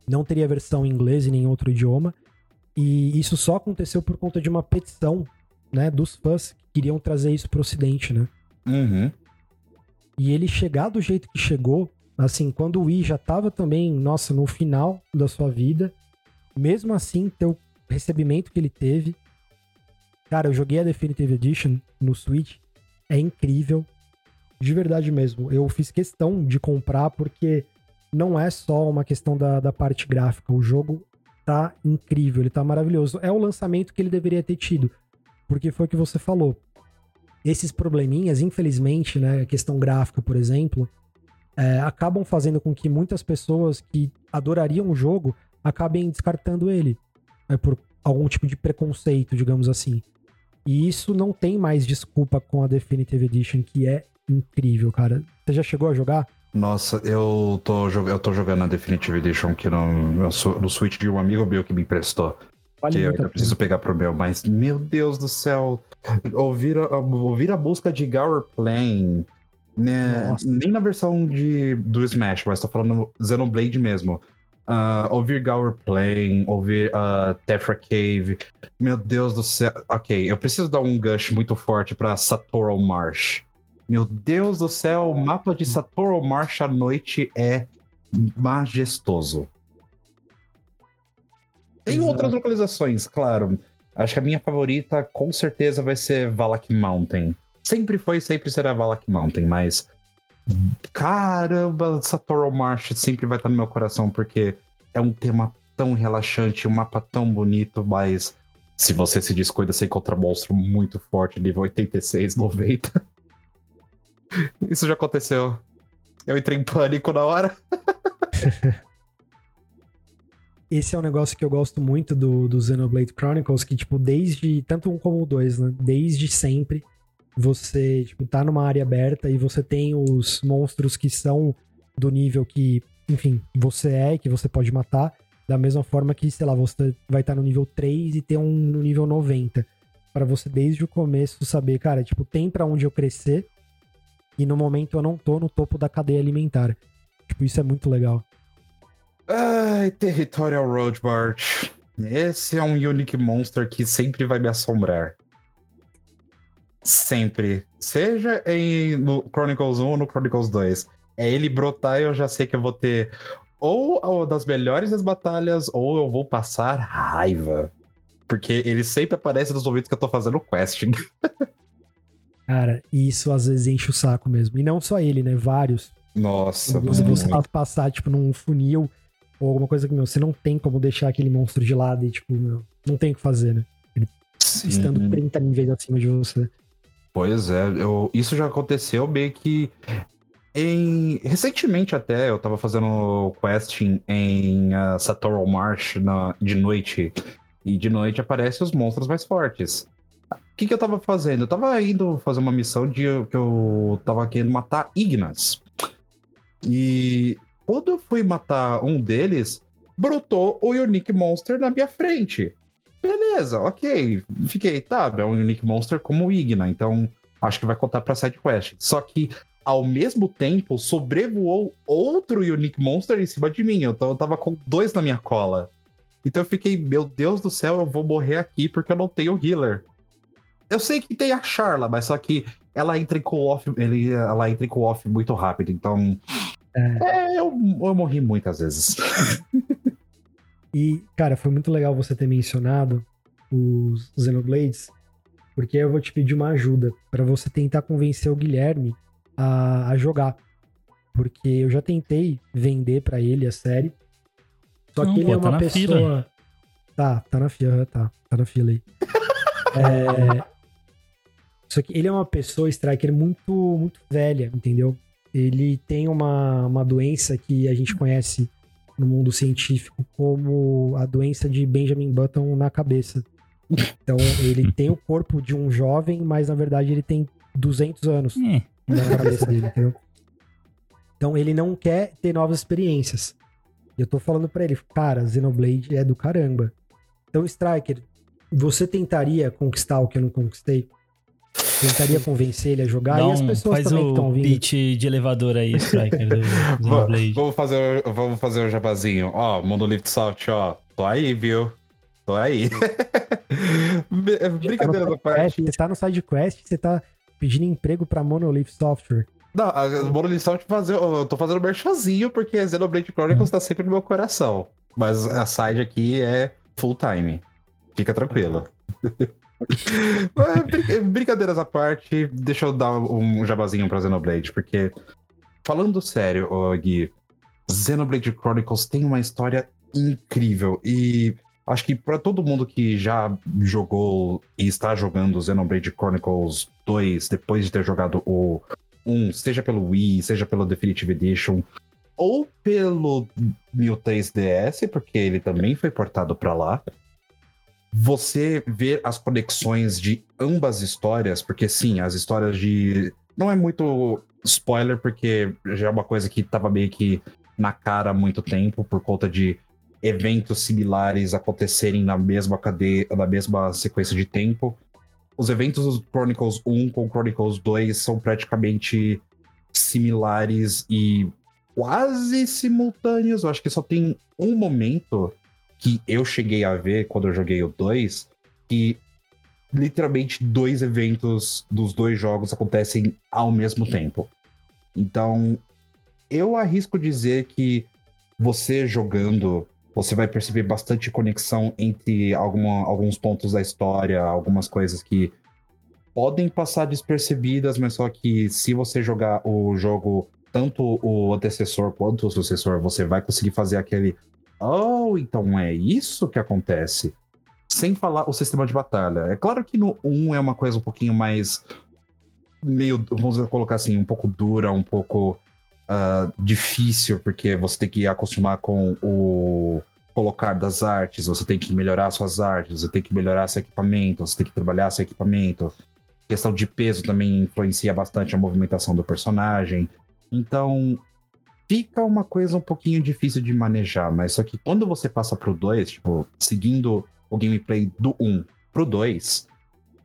não teria versão em inglês e nem em outro idioma. E isso só aconteceu por conta de uma petição, né, dos fãs que queriam trazer isso pro ocidente, né? Uhum. E ele chegar do jeito que chegou, assim, quando o Wii já tava também, nossa, no final da sua vida, mesmo assim, ter o recebimento que ele teve. Cara, eu joguei a Definitive Edition no Switch, é incrível. De verdade mesmo. Eu fiz questão de comprar porque não é só uma questão da, da parte gráfica. O jogo tá incrível, ele tá maravilhoso. É o lançamento que ele deveria ter tido. Porque foi o que você falou. Esses probleminhas, infelizmente, né, a questão gráfica, por exemplo, é, acabam fazendo com que muitas pessoas que adorariam o jogo acabem descartando ele. É, por algum tipo de preconceito, digamos assim. E isso não tem mais desculpa com a Definitive Edition, que é incrível, cara. Você já chegou a jogar? Nossa, eu tô, eu tô jogando a Definitive Edition aqui no, no, Switch de um amigo meu que me emprestou. Vale que eu ainda preciso pegar pro meu, mas meu Deus do céu, ouvir a, ouvir a busca de Gower Plane, né, nem na versão de, do Smash, mas tô falando Xenoblade mesmo. Ah, ouvir Gower Plane, ouvir uh, Tephra Cave, meu Deus do céu. Ok, eu preciso dar um gush muito forte pra Satoral Marsh. Meu Deus do céu, o mapa de Satoral Marsh à noite é majestoso. Tem Exato. outras localizações, claro. Acho que a minha favorita com certeza vai ser Valak Mountain. Sempre foi, sempre será Valak Mountain, mas. Caramba, Satoral Marsh sempre vai estar no meu coração, porque é um tema tão relaxante, um mapa tão bonito, mas se você se descuida, você encontra monstro muito forte, nível 86, 90. Isso já aconteceu. Eu entrei em pânico na hora. Esse é um negócio que eu gosto muito do, do Xenoblade Chronicles, que, tipo, desde. Tanto um como o dois, né? Desde sempre, você, tipo, tá numa área aberta e você tem os monstros que são do nível que, enfim, você é, que você pode matar. Da mesma forma que, sei lá, você vai estar no nível 3 e ter um no nível 90. Pra você, desde o começo, saber, cara, tipo, tem pra onde eu crescer. E no momento eu não tô no topo da cadeia alimentar. Tipo, isso é muito legal. Ai, Territorial Road March. Esse é um Unique Monster que sempre vai me assombrar. Sempre. Seja em, no Chronicles 1 ou no Chronicles 2. É ele brotar e eu já sei que eu vou ter ou das melhores das batalhas, ou eu vou passar raiva. Porque ele sempre aparece nos momentos que eu tô fazendo questing. Cara, e isso às vezes enche o saco mesmo. E não só ele, né? Vários. Nossa, Você, você passar, tipo, num funil ou alguma coisa que, meu, você não tem como deixar aquele monstro de lado e, tipo, meu, não tem o que fazer, né? Estando Sim. 30 níveis acima de você. Pois é, eu- isso já aconteceu meio que em recentemente até eu tava fazendo questing em uh, Satoral Marsh na- de noite e de noite aparecem os monstros mais fortes. O que, que eu tava fazendo? Eu tava indo fazer uma missão de que eu tava querendo matar Ignas. E quando eu fui matar um deles, brotou o Unique Monster na minha frente. Beleza, ok. Fiquei, tá, é um Unique Monster como o Igna, então acho que vai contar pra side quest. Só que, ao mesmo tempo, sobrevoou outro Unique Monster em cima de mim. Então eu tava com dois na minha cola. Então eu fiquei, meu Deus do céu, eu vou morrer aqui porque eu não tenho healer. Eu sei que tem a Charla, mas só que ela entra em co-off, ele- ela entra em co-off muito rápido, então. É, eu, eu morri muitas vezes. E, cara, foi muito legal você ter mencionado os Xenoblades, porque eu vou te pedir uma ajuda pra você tentar convencer o Guilherme a, a jogar. Porque eu já tentei vender pra ele a série. Só Não, que ele pô, é tá uma na pessoa. fila. Tá, tá na fila, tá. Tá na fila aí. É... Só que ele é uma pessoa, Striker, muito, muito velha, entendeu? Ele tem uma, uma doença que a gente conhece no mundo científico como a doença de Benjamin Button na cabeça. Então, ele tem o corpo de um jovem, mas na verdade ele tem 200 anos É. na cabeça dele, entendeu? Então, ele não quer ter novas experiências. E eu tô falando pra ele, cara, Xenoblade é do caramba. Então, Striker, você tentaria conquistar o que eu não conquistei? Tentaria convencer ele a jogar? Dá e as pessoas faz também que estão o ouvindo. pitch de elevador aí, Striker, do. Vamos fazer, vamos fazer o jabazinho. Ó, Monolith Soft, ó. Tô aí, viu? Tô aí. Tá Brincadeira no da parte. Você tá no SideQuest, você tá pedindo emprego pra Monolith Software. Não, a Monolith Soft fazer, eu tô fazendo merchazinho porque Xenoblade Chronicles tá sempre no meu coração. Mas a side aqui é full time. Fica tranquilo. Brincadeiras à parte, deixa eu dar um jabazinho pra Xenoblade, porque falando sério, ô, Gui, Xenoblade Chronicles tem uma história incrível e acho que pra todo mundo que já jogou e está jogando Xenoblade Chronicles 2 depois de ter jogado o 1, seja pelo Wii, seja pelo Definitive Edition, ou pelo New 3DS, porque ele também foi portado pra lá. Você ver as conexões de ambas histórias, porque sim, as histórias de. Não é muito spoiler, porque já é uma coisa que tava meio que na cara há muito tempo, por conta de eventos similares acontecerem na mesma cadeia, na mesma sequência de tempo. Os eventos do Chronicles 1 com Chronicles 2 são praticamente similares e quase simultâneos. Eu acho que só tem um momento que eu cheguei a ver quando eu joguei o 2, que literalmente dois eventos dos dois jogos acontecem ao mesmo tempo. Então, eu arrisco dizer que você jogando, você vai perceber bastante conexão entre alguma, alguns pontos da história, algumas coisas que podem passar despercebidas, mas só que se você jogar o jogo, tanto o antecessor quanto o sucessor, você vai conseguir fazer aquele. Oh, então é isso que acontece. Sem falar o sistema de batalha. É claro que no 1 é uma coisa um pouquinho mais. meio, vamos colocar assim, um pouco dura, um pouco ah, difícil, porque você tem que acostumar com o colocar das artes, você tem que melhorar suas artes, você tem que melhorar seu equipamento, você tem que trabalhar seu equipamento. questão de peso também influencia bastante a movimentação do personagem. Então, fica uma coisa um pouquinho difícil de manejar, mas só que quando você passa pro 2, tipo, seguindo o gameplay do 1 um pro 2,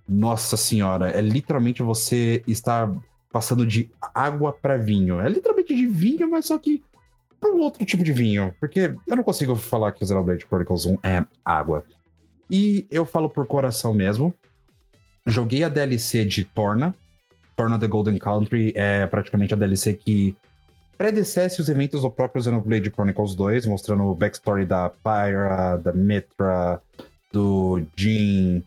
nossa senhora, é literalmente você estar passando de água para vinho. É literalmente de vinho, mas só que um outro tipo de vinho, porque eu não consigo falar que o Xenoblade Chronicles 1 é água. E eu falo por coração mesmo. Joguei a DLC de Torna. Torna the Golden Country é praticamente a DLC que predecesse os eventos do próprio Xenoblade Chronicles 2, mostrando o backstory da Pyra, da Mitra, do Jin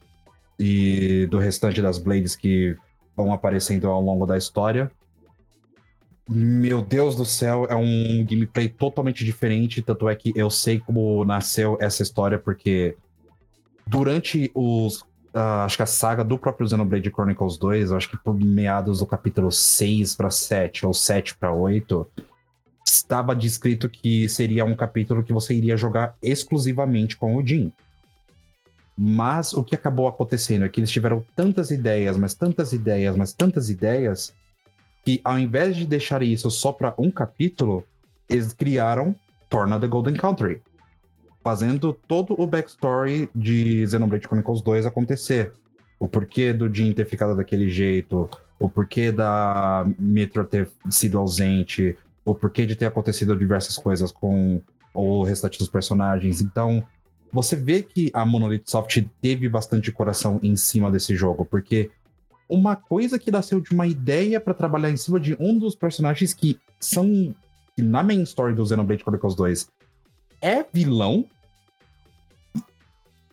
e do restante das Blades que vão aparecendo ao longo da história. Meu Deus do céu, é um gameplay totalmente diferente, tanto é que eu sei como nasceu essa história, porque durante os. Ah, acho que a saga do próprio Xenoblade Chronicles 2, acho que por meados do capítulo 6 para 7 ou 7 para 8, estava descrito que seria um capítulo que você iria jogar exclusivamente com o Jin. Mas o que acabou acontecendo é que eles tiveram tantas ideias, mas tantas ideias, mas tantas ideias, que ao invés de deixar isso só para um capítulo, eles criaram Torna the Golden Country, fazendo todo o backstory de Xenoblade Chronicles 2 acontecer. O porquê do Jin ter ficado daquele jeito, o porquê da Mitra ter sido ausente, o porquê de ter acontecido diversas coisas com o restante dos personagens. Então, você vê que a Monolith Soft teve bastante coração em cima desse jogo, porque uma coisa que nasceu de uma ideia para trabalhar em cima de um dos personagens que são que na main story do Xenoblade Chronicles 2 é vilão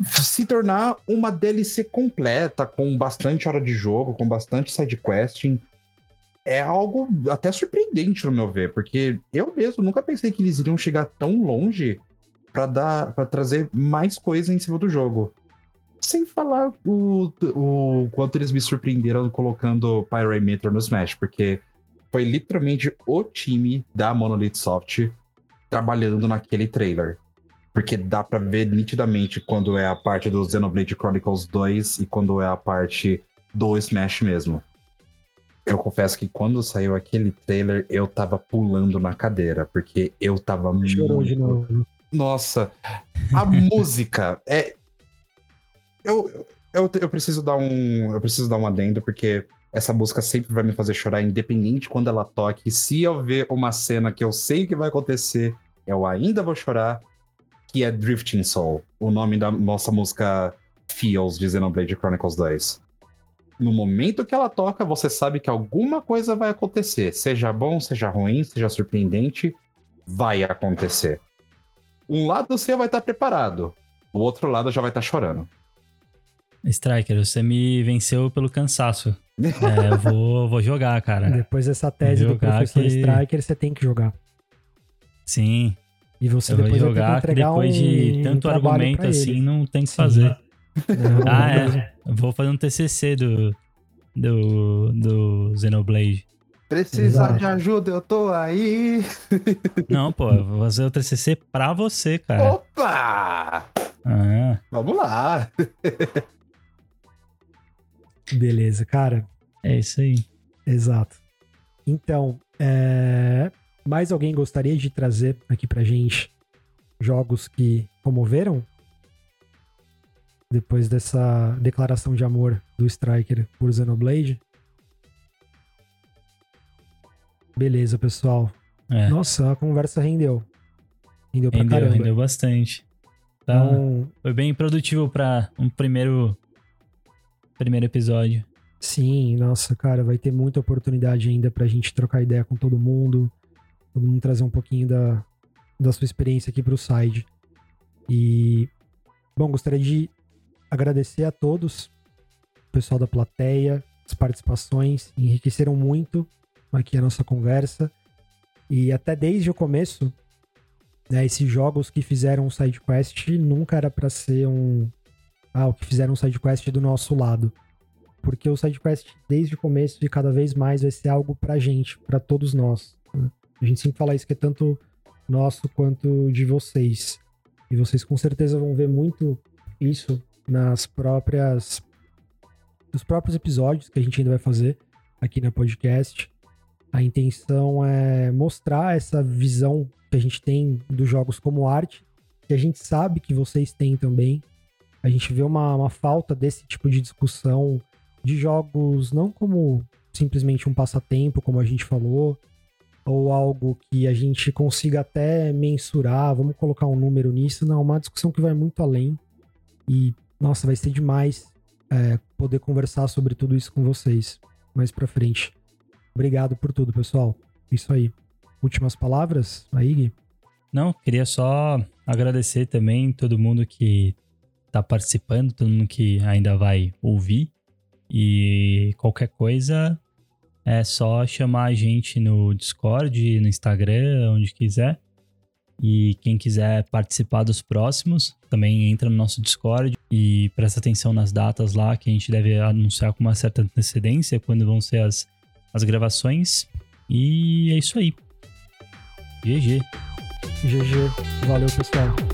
se tornar uma DLC completa com bastante hora de jogo, com bastante side questing é algo até surpreendente no meu ver, porque eu mesmo nunca pensei que eles iriam chegar tão longe para dar para trazer mais coisa em cima do jogo. sem falar o, o quanto eles me surpreenderam colocando Pyrometer no Smash, porque foi literalmente o time da Monolith Soft trabalhando naquele trailer. Porque dá pra ver nitidamente quando é a parte do Xenoblade Chronicles 2 e quando é a parte do Smash mesmo. Eu confesso que quando saiu aquele trailer, eu tava pulando na cadeira, porque eu tava Chorou de novo. Nossa, a música é. Eu, eu, eu preciso dar um. Eu preciso dar um adendo, porque essa música sempre vai me fazer chorar, independente quando ela toque. Se eu ver uma cena que eu sei que vai acontecer, eu ainda vou chorar, que é Drifting Soul, o nome da nossa música Feels de Xenoblade Chronicles 2. No momento que ela toca, você sabe que alguma coisa vai acontecer. Seja bom, seja ruim, seja surpreendente, vai acontecer. Um lado seu vai estar preparado, o outro lado já vai estar chorando. Striker, você me venceu pelo cansaço. É, eu vou, vou jogar, cara. Depois dessa tese do professor que- Striker, você tem que jogar. Sim, E você depois vai ter que jogar que entregar depois um, de um tanto trabalho argumento assim, não tem que Sim. fazer. Não, Ah, é. Vou fazer um TCC do, do, do Xenoblade. Precisar Exato. de ajuda, eu tô aí. Não, pô, eu vou fazer o TCC pra você, cara. Opa! Ah, Vamos lá. Beleza, cara. é isso aí. Exato. Então, é, mais alguém gostaria de trazer aqui pra gente jogos que comoveram? Depois dessa declaração de amor do Striker por Xenoblade? Beleza, pessoal. É, Nossa, a conversa rendeu. Rendeu pra rendeu, caramba. rendeu bastante. Tá, Então, Foi bem produtivo pra um primeiro, primeiro episódio. Sim, nossa, cara, vai ter muita oportunidade ainda pra gente trocar ideia com todo mundo, todo mundo trazer um pouquinho da, da sua experiência aqui pro side. E, bom, gostaria de agradecer a todos, o pessoal da plateia, as participações, enriqueceram muito aqui a nossa conversa. E até desde o começo, né, esses jogos que fizeram o SideQuest nunca era pra ser um. Ah, o que fizeram o SideQuest do nosso lado porque o SideQuest, desde o começo e cada vez mais, vai ser algo pra gente, pra todos nós. né? A gente sempre fala isso que é tanto nosso quanto de vocês. E vocês com certeza vão ver muito isso nas próprias. nos próprios episódios que a gente ainda vai fazer aqui na podcast. A intenção é mostrar essa visão que a gente tem dos jogos como arte, que a gente sabe que vocês têm também. A gente vê uma, uma falta desse tipo de discussão de jogos não como simplesmente um passatempo, como a gente falou, ou algo que a gente consiga até mensurar, vamos colocar um número nisso. Não, uma discussão que vai muito além. E, nossa, vai ser demais é, poder conversar sobre tudo isso com vocês mais pra frente. Obrigado por tudo, pessoal. Isso aí. Últimas palavras, aí, Gui? Não, queria só agradecer também todo mundo que tá participando, todo mundo que ainda vai ouvir. E qualquer coisa é só chamar a gente no Discord, no Instagram, onde quiser. E quem quiser participar dos próximos, também entra no nosso Discord e presta atenção nas datas lá, que a gente deve anunciar com uma certa antecedência quando vão ser as, as gravações. E é isso aí. GG. GG. Valeu, pessoal.